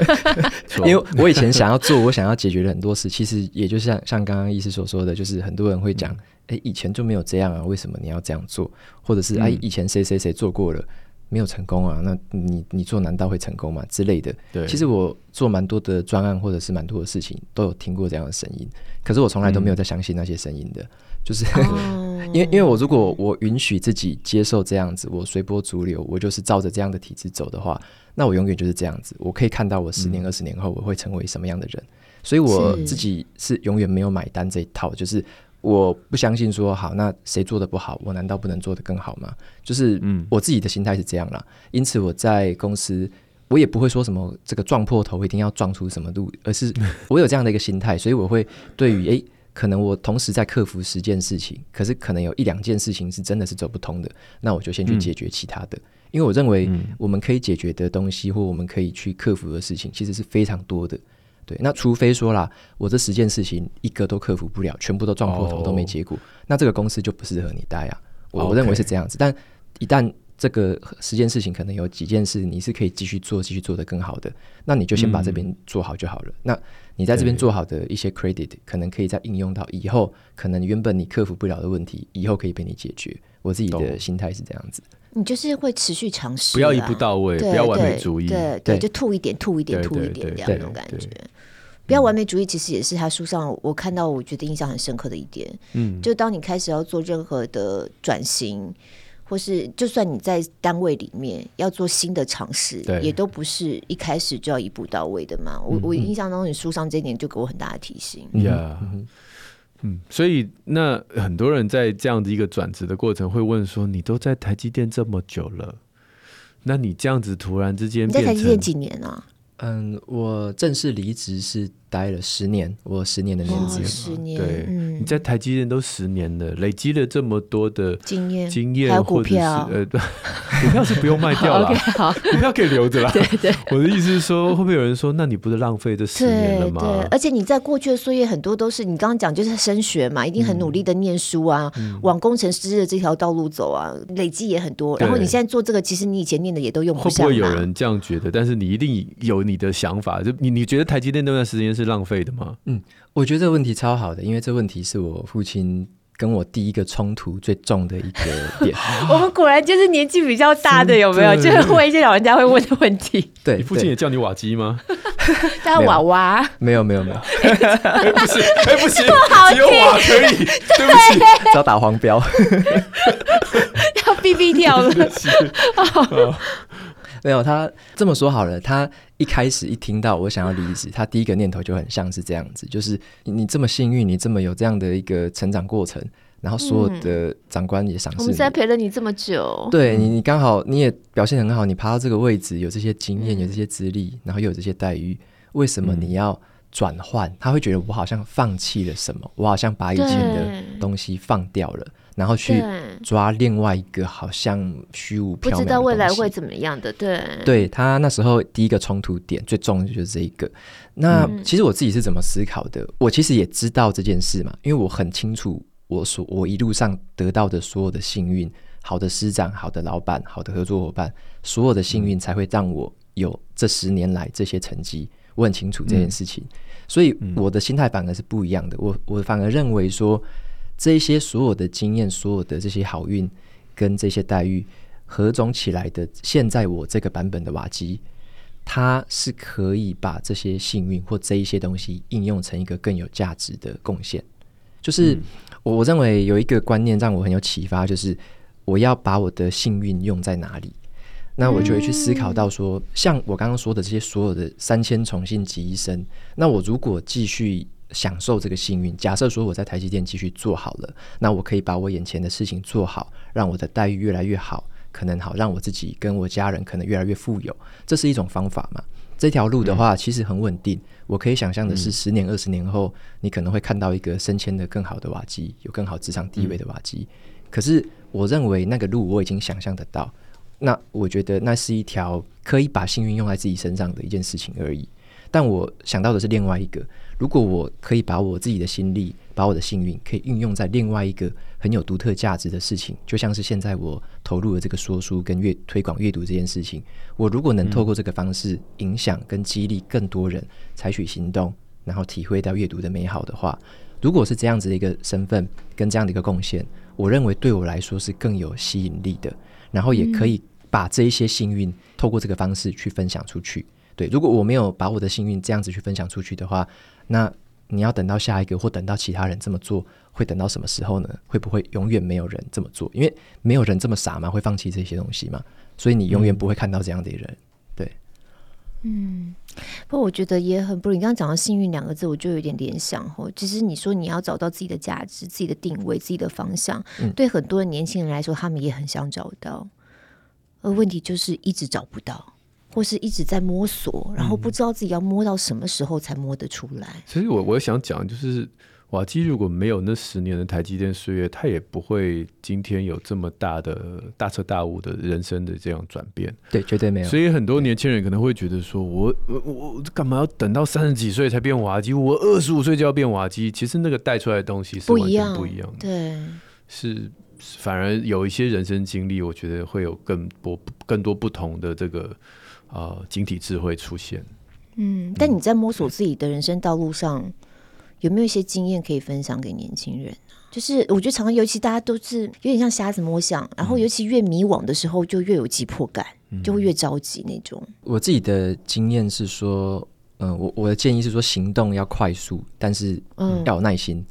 因为我以前想要做，我想要解决的很多事，其实也就像像刚刚医师所说的，就是很多人会讲，哎、嗯，以前就没有这样啊，为什么你要这样做？或者是哎、嗯，以前谁谁谁做过了，没有成功啊？那你你做难道会成功吗？之类的。对，其实我做蛮多的专案，或者是蛮多的事情，都有听过这样的声音，可是我从来都没有在相信那些声音的。嗯就是，因为因为我如果我允许自己接受这样子，我随波逐流，我就是照着这样的体制走的话，那我永远就是这样子。我可以看到我十年、二十年后我会成为什么样的人，所以我自己是永远没有买单这一套。就是我不相信说好，那谁做的不好，我难道不能做得更好吗？就是嗯，我自己的心态是这样啦。因此我在公司，我也不会说什么这个撞破头一定要撞出什么路，而是我有这样的一个心态，所以我会对于诶。欸可能我同时在克服十件事情，可是可能有一两件事情是真的是走不通的，那我就先去解决其他的。嗯、因为我认为我们可以解决的东西，或我们可以去克服的事情，其实是非常多的。对，那除非说啦，我这十件事情一个都克服不了，全部都撞破头都没结果，哦、那这个公司就不适合你待啊。我我认为是这样子，但一旦这个十件事情可能有几件事你是可以继续做，继续做得更好的，那你就先把这边做好就好了。嗯、那你在这边做好的一些 credit，可能可以再应用到以后，可能原本你克服不了的问题，以后可以被你解决。我自己的心态是这样子。你就是会持续尝试，不要一步到位，不要完美主义，对对，对，就吐一点，吐一点，吐一点这样那种感觉。不要完美主义，其实也是他书上我看到我觉得印象很深刻的一点。嗯，就当你开始要做任何的转型。或是，就算你在单位里面要做新的尝试，也都不是一开始就要一步到位的嘛。我我印象当中，你书上这一点就给我很大的提醒。呀，嗯，所以那很多人在这样的一个转职的过程会问说：“你都在台积电这么久了，那你这样子突然之间变……你在台积电几年啊？”嗯，我正式离职是待了十年，我十年的年资，十年，对，嗯、你在台积电都十年了，累积了这么多的经验，经验，还有股票，呃，股票是不用卖掉了，股票可以留着啦。对对，我的意思是说，会不会有人说，那你不是浪费这十年了吗？对，对，而且你在过去的岁月很多都是你刚刚讲，就是升学嘛，一定很努力的念书啊，嗯、往工程师的这条道路走啊，累积也很多。然后你现在做这个，其实你以前念的也都用不上。会不会有人这样觉得？但是你一定有你的想法，就你你觉得台积电那段时间是浪费的吗？嗯，我觉得这个问题超好的，因为这问题是我父亲跟我第一个冲突最重的一个点。我们果然就是年纪比较大的，有没有？就是问一些老人家会问的问题。对，你父亲也叫你瓦基吗？叫娃娃？没有，没有，没有。哎，不行，哎，不行，只有瓦可以。对不起，只要打黄标，要哔哔跳了。没有，他这么说好了。他一开始一听到我想要离职，他第一个念头就很像是这样子，就是你这么幸运，你这么有这样的一个成长过程，然后所有的长官也赏识你。我们栽培了你这么久，对你，你刚好你也表现很好，你爬到这个位置，有这些经验，有这些资历，然后又有这些待遇，为什么你要转换？他会觉得我好像放弃了什么，我好像把以前的东西放掉了。然后去抓另外一个好像虚无缥缈，不知道未来会怎么样的。对，对他那时候第一个冲突点最重的就是这一个。那其实我自己是怎么思考的？我其实也知道这件事嘛，因为我很清楚我所我一路上得到的所有的幸运，好的师长、好的老板、好的合作伙伴，所有的幸运才会让我有这十年来这些成绩。我很清楚这件事情，所以我的心态反而是不一样的。我我反而认为说。这些所有的经验，所有的这些好运跟这些待遇合总起来的，现在我这个版本的瓦基，它是可以把这些幸运或这一些东西应用成一个更有价值的贡献。就是我我认为有一个观念让我很有启发，就是我要把我的幸运用在哪里，那我就会去思考到说，像我刚刚说的这些所有的三千宠幸及一生，那我如果继续。享受这个幸运。假设说我在台积电继续做好了，那我可以把我眼前的事情做好，让我的待遇越来越好，可能好让我自己跟我家人可能越来越富有。这是一种方法嘛？这条路的话，其实很稳定。嗯、我可以想象的是，十年、二十年后，你可能会看到一个升迁的更好的瓦基，有更好职场地位的瓦基。嗯、可是，我认为那个路我已经想象得到。那我觉得那是一条可以把幸运用在自己身上的一件事情而已。但我想到的是另外一个。如果我可以把我自己的心力，把我的幸运，可以运用在另外一个很有独特价值的事情，就像是现在我投入了这个说书跟阅推广阅读这件事情，我如果能透过这个方式影响跟激励更多人采取行动，然后体会到阅读的美好的话，如果是这样子的一个身份跟这样的一个贡献，我认为对我来说是更有吸引力的，然后也可以把这一些幸运透过这个方式去分享出去。对，如果我没有把我的幸运这样子去分享出去的话，那你要等到下一个，或等到其他人这么做，会等到什么时候呢？会不会永远没有人这么做？因为没有人这么傻嘛，会放弃这些东西嘛？所以你永远不会看到这样的人。对，嗯，不过我觉得也很不，你刚刚讲到幸运两个字，我就有点联想哦。其实你说你要找到自己的价值、自己的定位、自己的方向，嗯，对很多的年轻人来说，他们也很想找到，而问题就是一直找不到。或是一直在摸索，然后不知道自己要摸到什么时候才摸得出来。嗯、其实我我想讲，就是瓦基如果没有那十年的台积电岁月，他也不会今天有这么大的大彻大悟的人生的这样转变。对，绝对没有。所以很多年轻人可能会觉得说，我我我干嘛要等到三十几岁才变瓦基？我二十五岁就要变瓦基？其实那个带出来的东西是完全不一样的。对，是反而有一些人生经历，我觉得会有更多更多不同的这个。呃，晶体智慧出现。嗯，但你在摸索自己的人生道路上，嗯、有没有一些经验可以分享给年轻人？就是我觉得常常，尤其大家都是有点像瞎子摸象，然后尤其越迷惘的时候，就越有急迫感，嗯、就会越着急那种。我自己的经验是说，嗯、呃，我我的建议是说，行动要快速，但是要有耐心。嗯、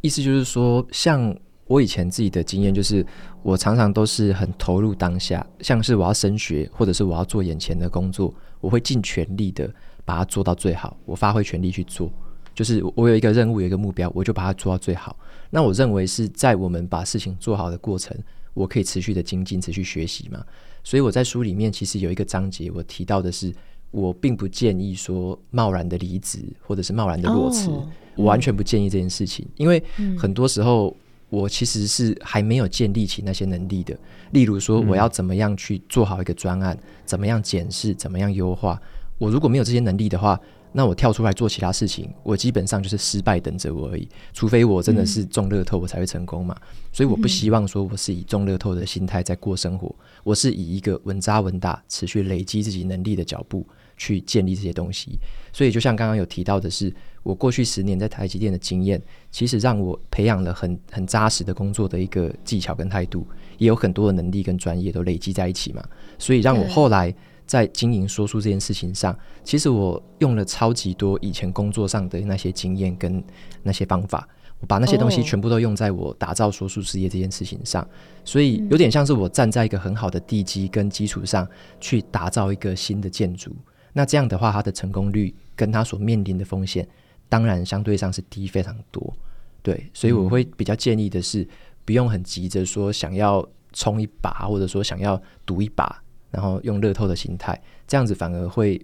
意思就是说，像。我以前自己的经验就是，我常常都是很投入当下，像是我要升学，或者是我要做眼前的工作，我会尽全力的把它做到最好，我发挥全力去做。就是我有一个任务，有一个目标，我就把它做到最好。那我认为是在我们把事情做好的过程，我可以持续的精进，持续学习嘛。所以我在书里面其实有一个章节，我提到的是，我并不建议说贸然的离职，或者是贸然的裸辞，我完全不建议这件事情，因为很多时候。我其实是还没有建立起那些能力的，例如说我要怎么样去做好一个专案，嗯、怎么样检视，怎么样优化。我如果没有这些能力的话，那我跳出来做其他事情，我基本上就是失败等着我而已。除非我真的是中乐透，我才会成功嘛。嗯、所以我不希望说我是以中乐透的心态在过生活，我是以一个稳扎稳打、持续累积自己能力的脚步去建立这些东西。所以就像刚刚有提到的是。我过去十年在台积电的经验，其实让我培养了很很扎实的工作的一个技巧跟态度，也有很多的能力跟专业都累积在一起嘛。所以让我后来在经营说书这件事情上，其实我用了超级多以前工作上的那些经验跟那些方法，我把那些东西全部都用在我打造说书事业这件事情上。所以有点像是我站在一个很好的地基跟基础上去打造一个新的建筑。那这样的话，它的成功率跟它所面临的风险。当然，相对上是低非常多。对，所以我会比较建议的是，不用很急着说想要冲一把，或者说想要赌一把，然后用乐透的心态，这样子反而会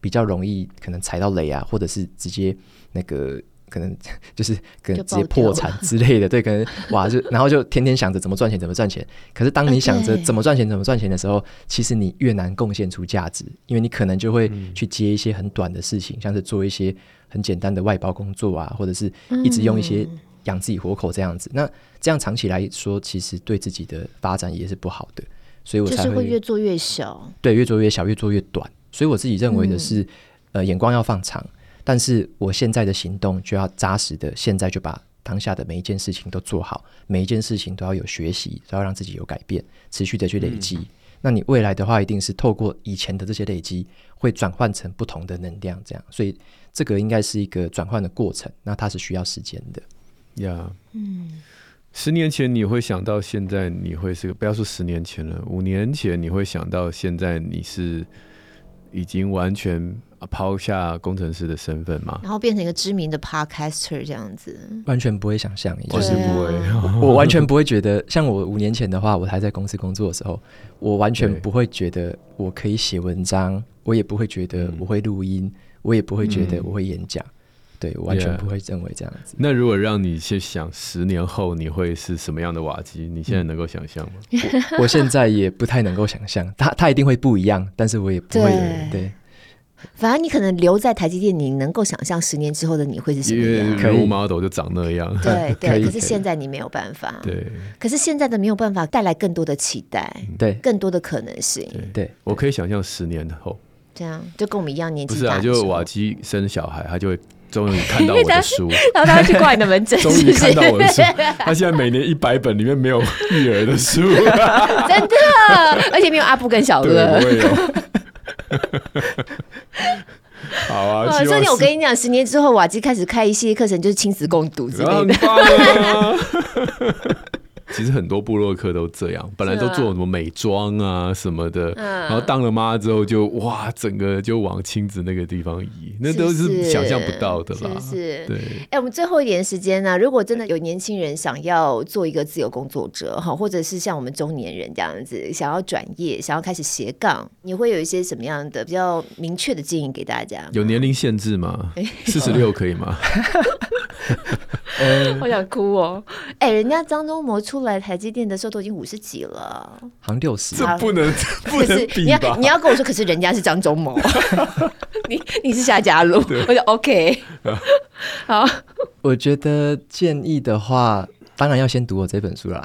比较容易可能踩到雷啊，或者是直接那个。可能 就是可能直接破产之类的，对，可能 哇，就然后就天天想着怎么赚钱，怎么赚钱。可是当你想着怎么赚钱，怎么赚钱的时候，其实你越难贡献出价值，因为你可能就会去接一些很短的事情，像是做一些很简单的外包工作啊，或者是一直用一些养自己活口这样子。那这样长期来说，其实对自己的发展也是不好的。所以我才会，会越做越小，对，越做越小，越做越短。所以我自己认为的是，呃，眼光要放长。但是我现在的行动就要扎实的，现在就把当下的每一件事情都做好，每一件事情都要有学习，都要让自己有改变，持续的去累积。嗯、那你未来的话，一定是透过以前的这些累积，会转换成不同的能量，这样。所以这个应该是一个转换的过程，那它是需要时间的。呀，嗯，十年前你会想到现在你会是个，不要说十年前了，五年前你会想到现在你是已经完全。抛下工程师的身份嘛，然后变成一个知名的 podcaster 这样子，完全不会想象，我是不会，我完全不会觉得，像我五年前的话，我还在公司工作的时候，我完全不会觉得我可以写文章，我也不会觉得我会录音，我也不会觉得我会演讲，嗯、对，我完全不会认为这样子。那如果让你去想十年后你会是什么样的瓦基，你现在能够想象吗？我，我现在也不太能够想象，他他一定会不一样，但是我也不会对。对反而你可能留在台积电，你能够想象十年之后的你会是什么样？可能 model 就长那样。对 对，可是现在你没有办法。对。可是现在的没有办法带来更多的期待，对，更多的可能性。对，我可以想象十年后，这样就跟我们一样年纪大。不是啊，就瓦基生小孩，他就会终于看到我的 书，然后他会去挂你的门诊，终于看到我的书。他现在每年一百本里面没有育儿的书，真的，而且没有阿布跟小乐。好啊！所以我跟你讲，十年之后，瓦基开始开一系列课程，就是亲子共读之类的。其实很多部落客都这样，本来都做什么美妆啊什么的，然后当了妈之后就哇，整个就往亲子那个地方移，那都是想象不到的啦。是，对。哎，我们最后一点时间呢，如果真的有年轻人想要做一个自由工作者哈，或者是像我们中年人这样子想要转业，想要开始斜杠，你会有一些什么样的比较明确的建议给大家？有年龄限制吗？四十六可以吗？我想哭哦！哎，人家张忠谋出来台积电的时候都已经五十几了，好像六十，这不能 不能比吧？你要你要跟我说，可是人家是张忠谋，你你是夏家璐，我就 OK。好，我觉得建议的话，当然要先读我这本书啦。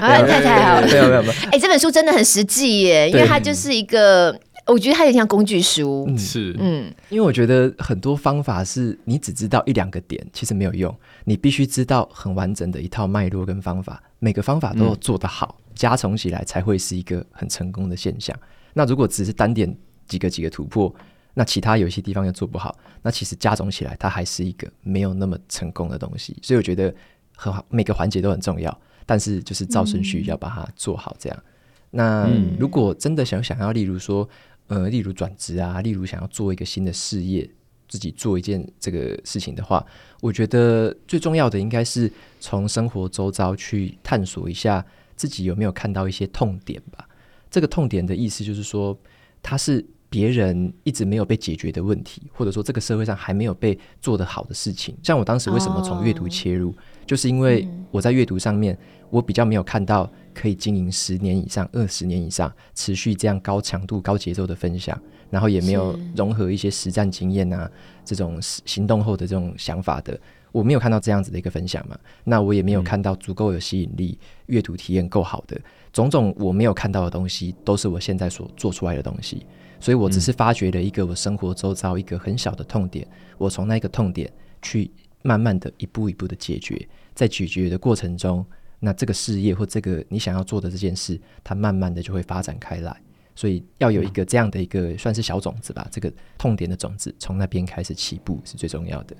太太好了，没有没有没有。哎，这本书真的很实际耶，因为它就是一个。我觉得它有点像工具书，嗯、是，嗯，因为我觉得很多方法是你只知道一两个点，其实没有用，你必须知道很完整的一套脉络跟方法，每个方法都做得好，嗯、加重起来才会是一个很成功的现象。那如果只是单点几个几个突破，那其他有一些地方又做不好，那其实加总起来它还是一个没有那么成功的东西。所以我觉得很好，每个环节都很重要，但是就是照顺序要把它做好。这样，嗯、那如果真的想想要，例如说。呃，例如转职啊，例如想要做一个新的事业，自己做一件这个事情的话，我觉得最重要的应该是从生活周遭去探索一下自己有没有看到一些痛点吧。这个痛点的意思就是说，它是别人一直没有被解决的问题，或者说这个社会上还没有被做得好的事情。像我当时为什么从阅读切入，就是因为我在阅读上面，我比较没有看到。可以经营十年以上、二十年以上，持续这样高强度、高节奏的分享，然后也没有融合一些实战经验啊，这种行动后的这种想法的，我没有看到这样子的一个分享嘛。那我也没有看到足够有吸引力、阅读体验够好的种种我没有看到的东西，都是我现在所做出来的东西。所以我只是发掘了一个我生活周遭一个很小的痛点，我从那个痛点去慢慢的一步一步的解决，在解决的过程中。那这个事业或这个你想要做的这件事，它慢慢的就会发展开来，所以要有一个这样的一个算是小种子吧，这个痛点的种子从那边开始起步是最重要的。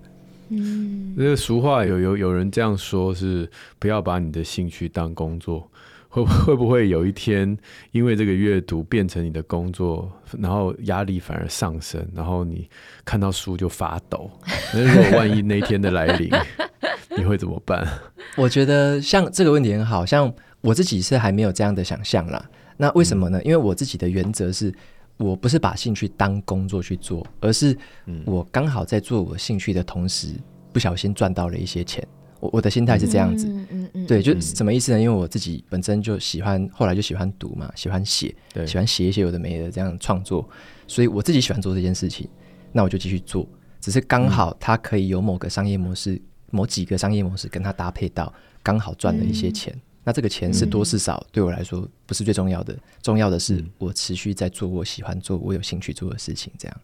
嗯，那个俗话有有有人这样说，是不要把你的兴趣当工作。会 会不会有一天，因为这个阅读变成你的工作，然后压力反而上升，然后你看到书就发抖？那如果万一那天的来临，你会怎么办？我觉得像这个问题很好，像我自己是还没有这样的想象啦。那为什么呢？嗯、因为我自己的原则是，我不是把兴趣当工作去做，而是我刚好在做我兴趣的同时，不小心赚到了一些钱。我我的心态是这样子，嗯嗯嗯，对，就什么意思呢？因为我自己本身就喜欢，后来就喜欢读嘛，喜欢写，对，喜欢写一些有的没的这样创作，所以我自己喜欢做这件事情，那我就继续做。只是刚好它可以有某个商业模式，嗯、某几个商业模式跟它搭配到，刚好赚了一些钱。嗯、那这个钱是多是少，对我来说不是最重要的，重要的是我持续在做我喜欢做、我有兴趣做的事情，这样。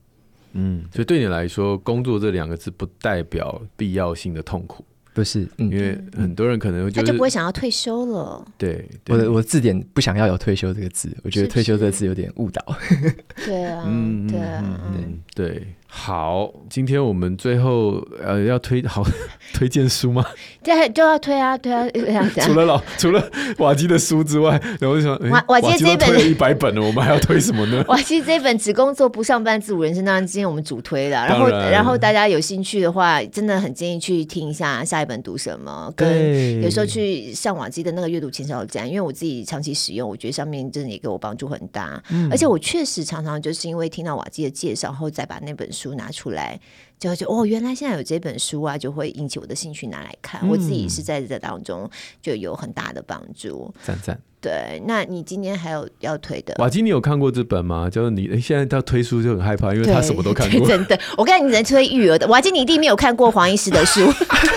嗯，所以对你来说，工作这两个字不代表必要性的痛苦。不是，嗯、因为很多人可能、就是、他就不会想要退休了。对，对我的我字典不想要有退休这个字，我觉得退休这个字有点误导。对啊，嗯，对啊，嗯，对。好，今天我们最后呃要推好 推荐书吗？对，就要推啊，推啊，这样子。除了老除了瓦基的书之外，然后想瓦瓦基这一本一百本了，我们还要推什么呢？瓦基这一本只工作不上班自主人生，当然今天我们主推的。然后然后大家有兴趣的话，真的很建议去听一下下一本读什么，跟有时候去上瓦基的那个阅读前哨站，因为我自己长期使用，我觉得上面真的也给我帮助很大。嗯，而且我确实常常就是因为听到瓦基的介绍后，再把那本书。书拿出来，就就哦，原来现在有这本书啊，就会引起我的兴趣拿来看。嗯、我自己是在这当中就有很大的帮助。赞赞，对。那你今天还有要推的？瓦基，你有看过这本吗？就是你现在他推书就很害怕，因为他什么都看过。真的，我看你只能推育儿的。瓦基，你一定没有看过黄医师的书。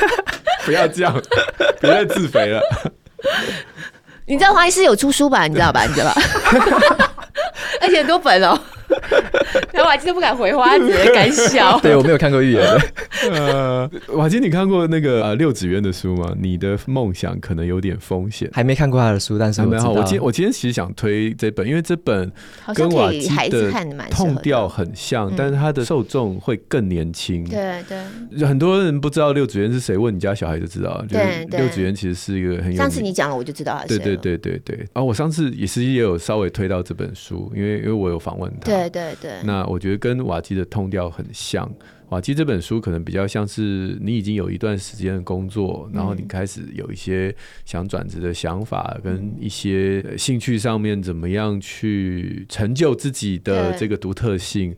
不要这样，别再自肥了。你知道黄医师有出书吧？你知道吧？你知道吧？而且很多本哦。然后瓦基都不敢回话，只能敢笑。对，我没有看过预言的。呃，瓦基，你看过那个呃六子渊的书吗？你的梦想可能有点风险。还没看过他的书，但是我好。我今我今天其实想推这本，因为这本跟瓦基的痛调很像，但是他的受众会更年轻。对对。很多人不知道六子渊是谁，问你家小孩就知道。对对。六子渊其实是一个很有。上次你讲了，我就知道他。对对对对对。啊，我上次也是也有稍微推到这本书，因为因为我有访问他。对对对对。那我觉得跟瓦基的痛调很像。瓦基这本书可能比较像是你已经有一段时间的工作，然后你开始有一些想转职的想法，跟一些兴趣上面怎么样去成就自己的这个独特性。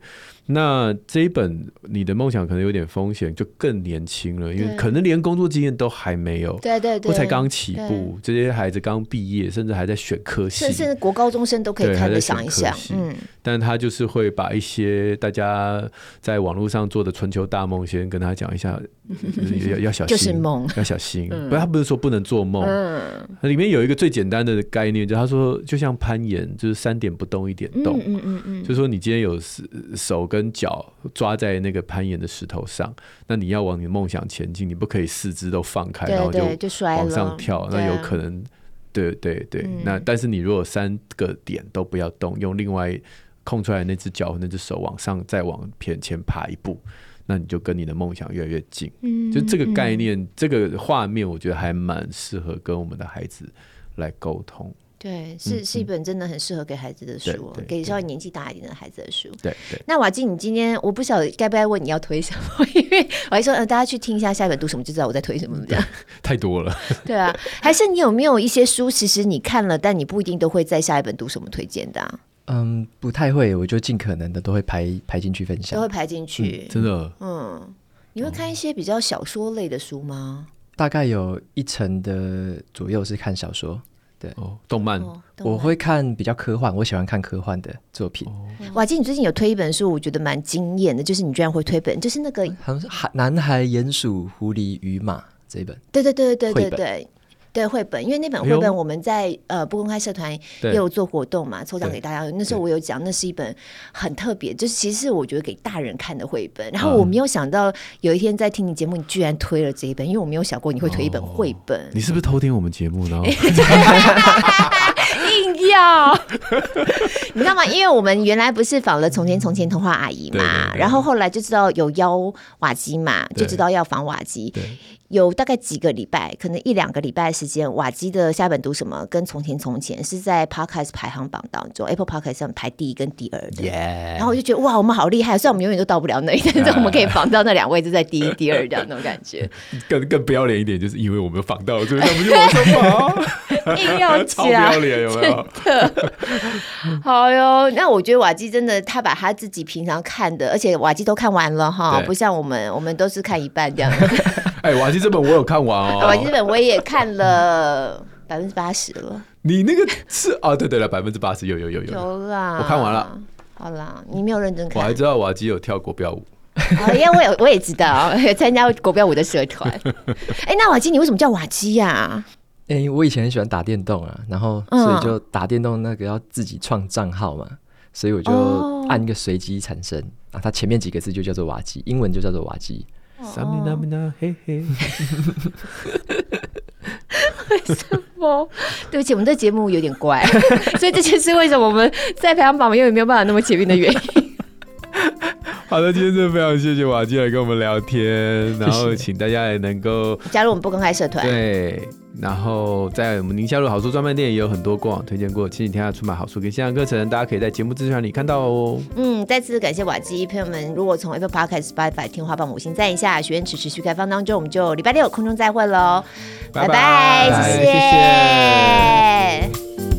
那这一本你的梦想可能有点风险，就更年轻了，因为可能连工作经验都还没有，对对对，或才刚起步，这些孩子刚毕业，甚至还在选科系，甚至国高中生都可以开始想一想，嗯，但他就是会把一些大家在网络上做的春秋大梦先跟他讲一下，要 要小心，就是梦，要小心，不，他不是说不能做梦，嗯，里面有一个最简单的概念，就他说就像攀岩，就是三点不动，一点动，嗯嗯嗯，就说你今天有手跟跟脚抓在那个攀岩的石头上，那你要往你的梦想前进，你不可以四肢都放开，然后就往上跳，那有可能，对对对。那但是你如果三个点都不要动，用另外空出来那只脚和那只手往上再往前前爬一步，那你就跟你的梦想越来越近。嗯，就这个概念，这个画面，我觉得还蛮适合跟我们的孩子来沟通。对，是是一本真的很适合给孩子的书，嗯、给稍微年纪大一点的孩子的书。对对。那瓦基，你今天我不晓得该不该问你要推什么，因为我还说，呃，大家去听一下下一本读什么，就知道我在推什么这样。太多了。对啊，还是你有没有一些书，其实你看了，但你不一定都会在下一本读什么推荐的、啊？嗯，不太会，我就尽可能的都会排排进去分享，都会排进去、嗯。真的。嗯，你会看一些比较小说类的书吗？大概有一成的左右是看小说。对哦，动漫，我会看比较科幻，我喜欢看科幻的作品。瓦基，你最近有推一本书，我觉得蛮惊艳的，就是你居然会推本，就是那个好像是海男孩、鼹鼠、狐狸与马这一本。对对对对对对对。对绘本，因为那本绘本我们在、哎、呃不公开社团也有做活动嘛，抽奖给大家。那时候我有讲，那是一本很特别，就是其实是我觉得给大人看的绘本。然后我没有想到有一天在听你节目，你居然推了这一本，因为我没有想过你会推一本绘本。哦、你是不是偷听我们节目呢？硬要，你知道吗？因为我们原来不是仿了从前从前童话阿姨嘛，然后后来就知道有邀瓦基嘛，就知道要访瓦基。有大概几个礼拜，可能一两个礼拜的时间，瓦基的下一本读什么跟从前从前是在 Podcast 排行榜当中，Apple Podcast 上排第一跟第二的。然后我就觉得哇，我们好厉害，虽然我们永远都到不了那一，但是我们可以访到那两位就在第一、第二这样那种感觉。更更不要脸一点，就是因为我们访到了，所以他们就往上爬，硬要讲，超不要脸有没有？好哟，那我觉得瓦基真的，他把他自己平常看的，而且瓦基都看完了哈，不像我们，我们都是看一半这样。哎，瓦基这本我有看完哦，瓦基这本我也看了 百分之八十了。你那个是哦？对对了，百分之八十有有有有有啦，我看完了。好啦，你没有认真看。我还知道瓦基有跳国标舞，因为我也我也知道有 参加国标舞的社团。哎，那瓦基你为什么叫瓦基呀？哎，我以前很喜欢打电动啊，然后所以就打电动那个要自己创账号嘛，所以我就按一个随机产生啊，它前面几个字就叫做瓦基，英文就叫做瓦基。萨米纳米纳嘿嘿，为什么？对不起，我们的节目有点怪，所以这就是为什么我们在排行榜永远没有办法那么前面的原因。好的，今天真的非常谢谢瓦基来跟我们聊天，然后请大家也能够加入我们不公开社团。对。然后在我们宁夏路好书专卖店也有很多过往推荐过亲子天下出版好书跟线上课程，大家可以在节目资讯里看到哦。嗯，再次感谢瓦基朋友们，如果从 Apple Podcast Spotify 听话帮五星赞一下，学员池持续开放当中，我们就礼拜六空中再会喽，拜拜，谢谢。谢谢。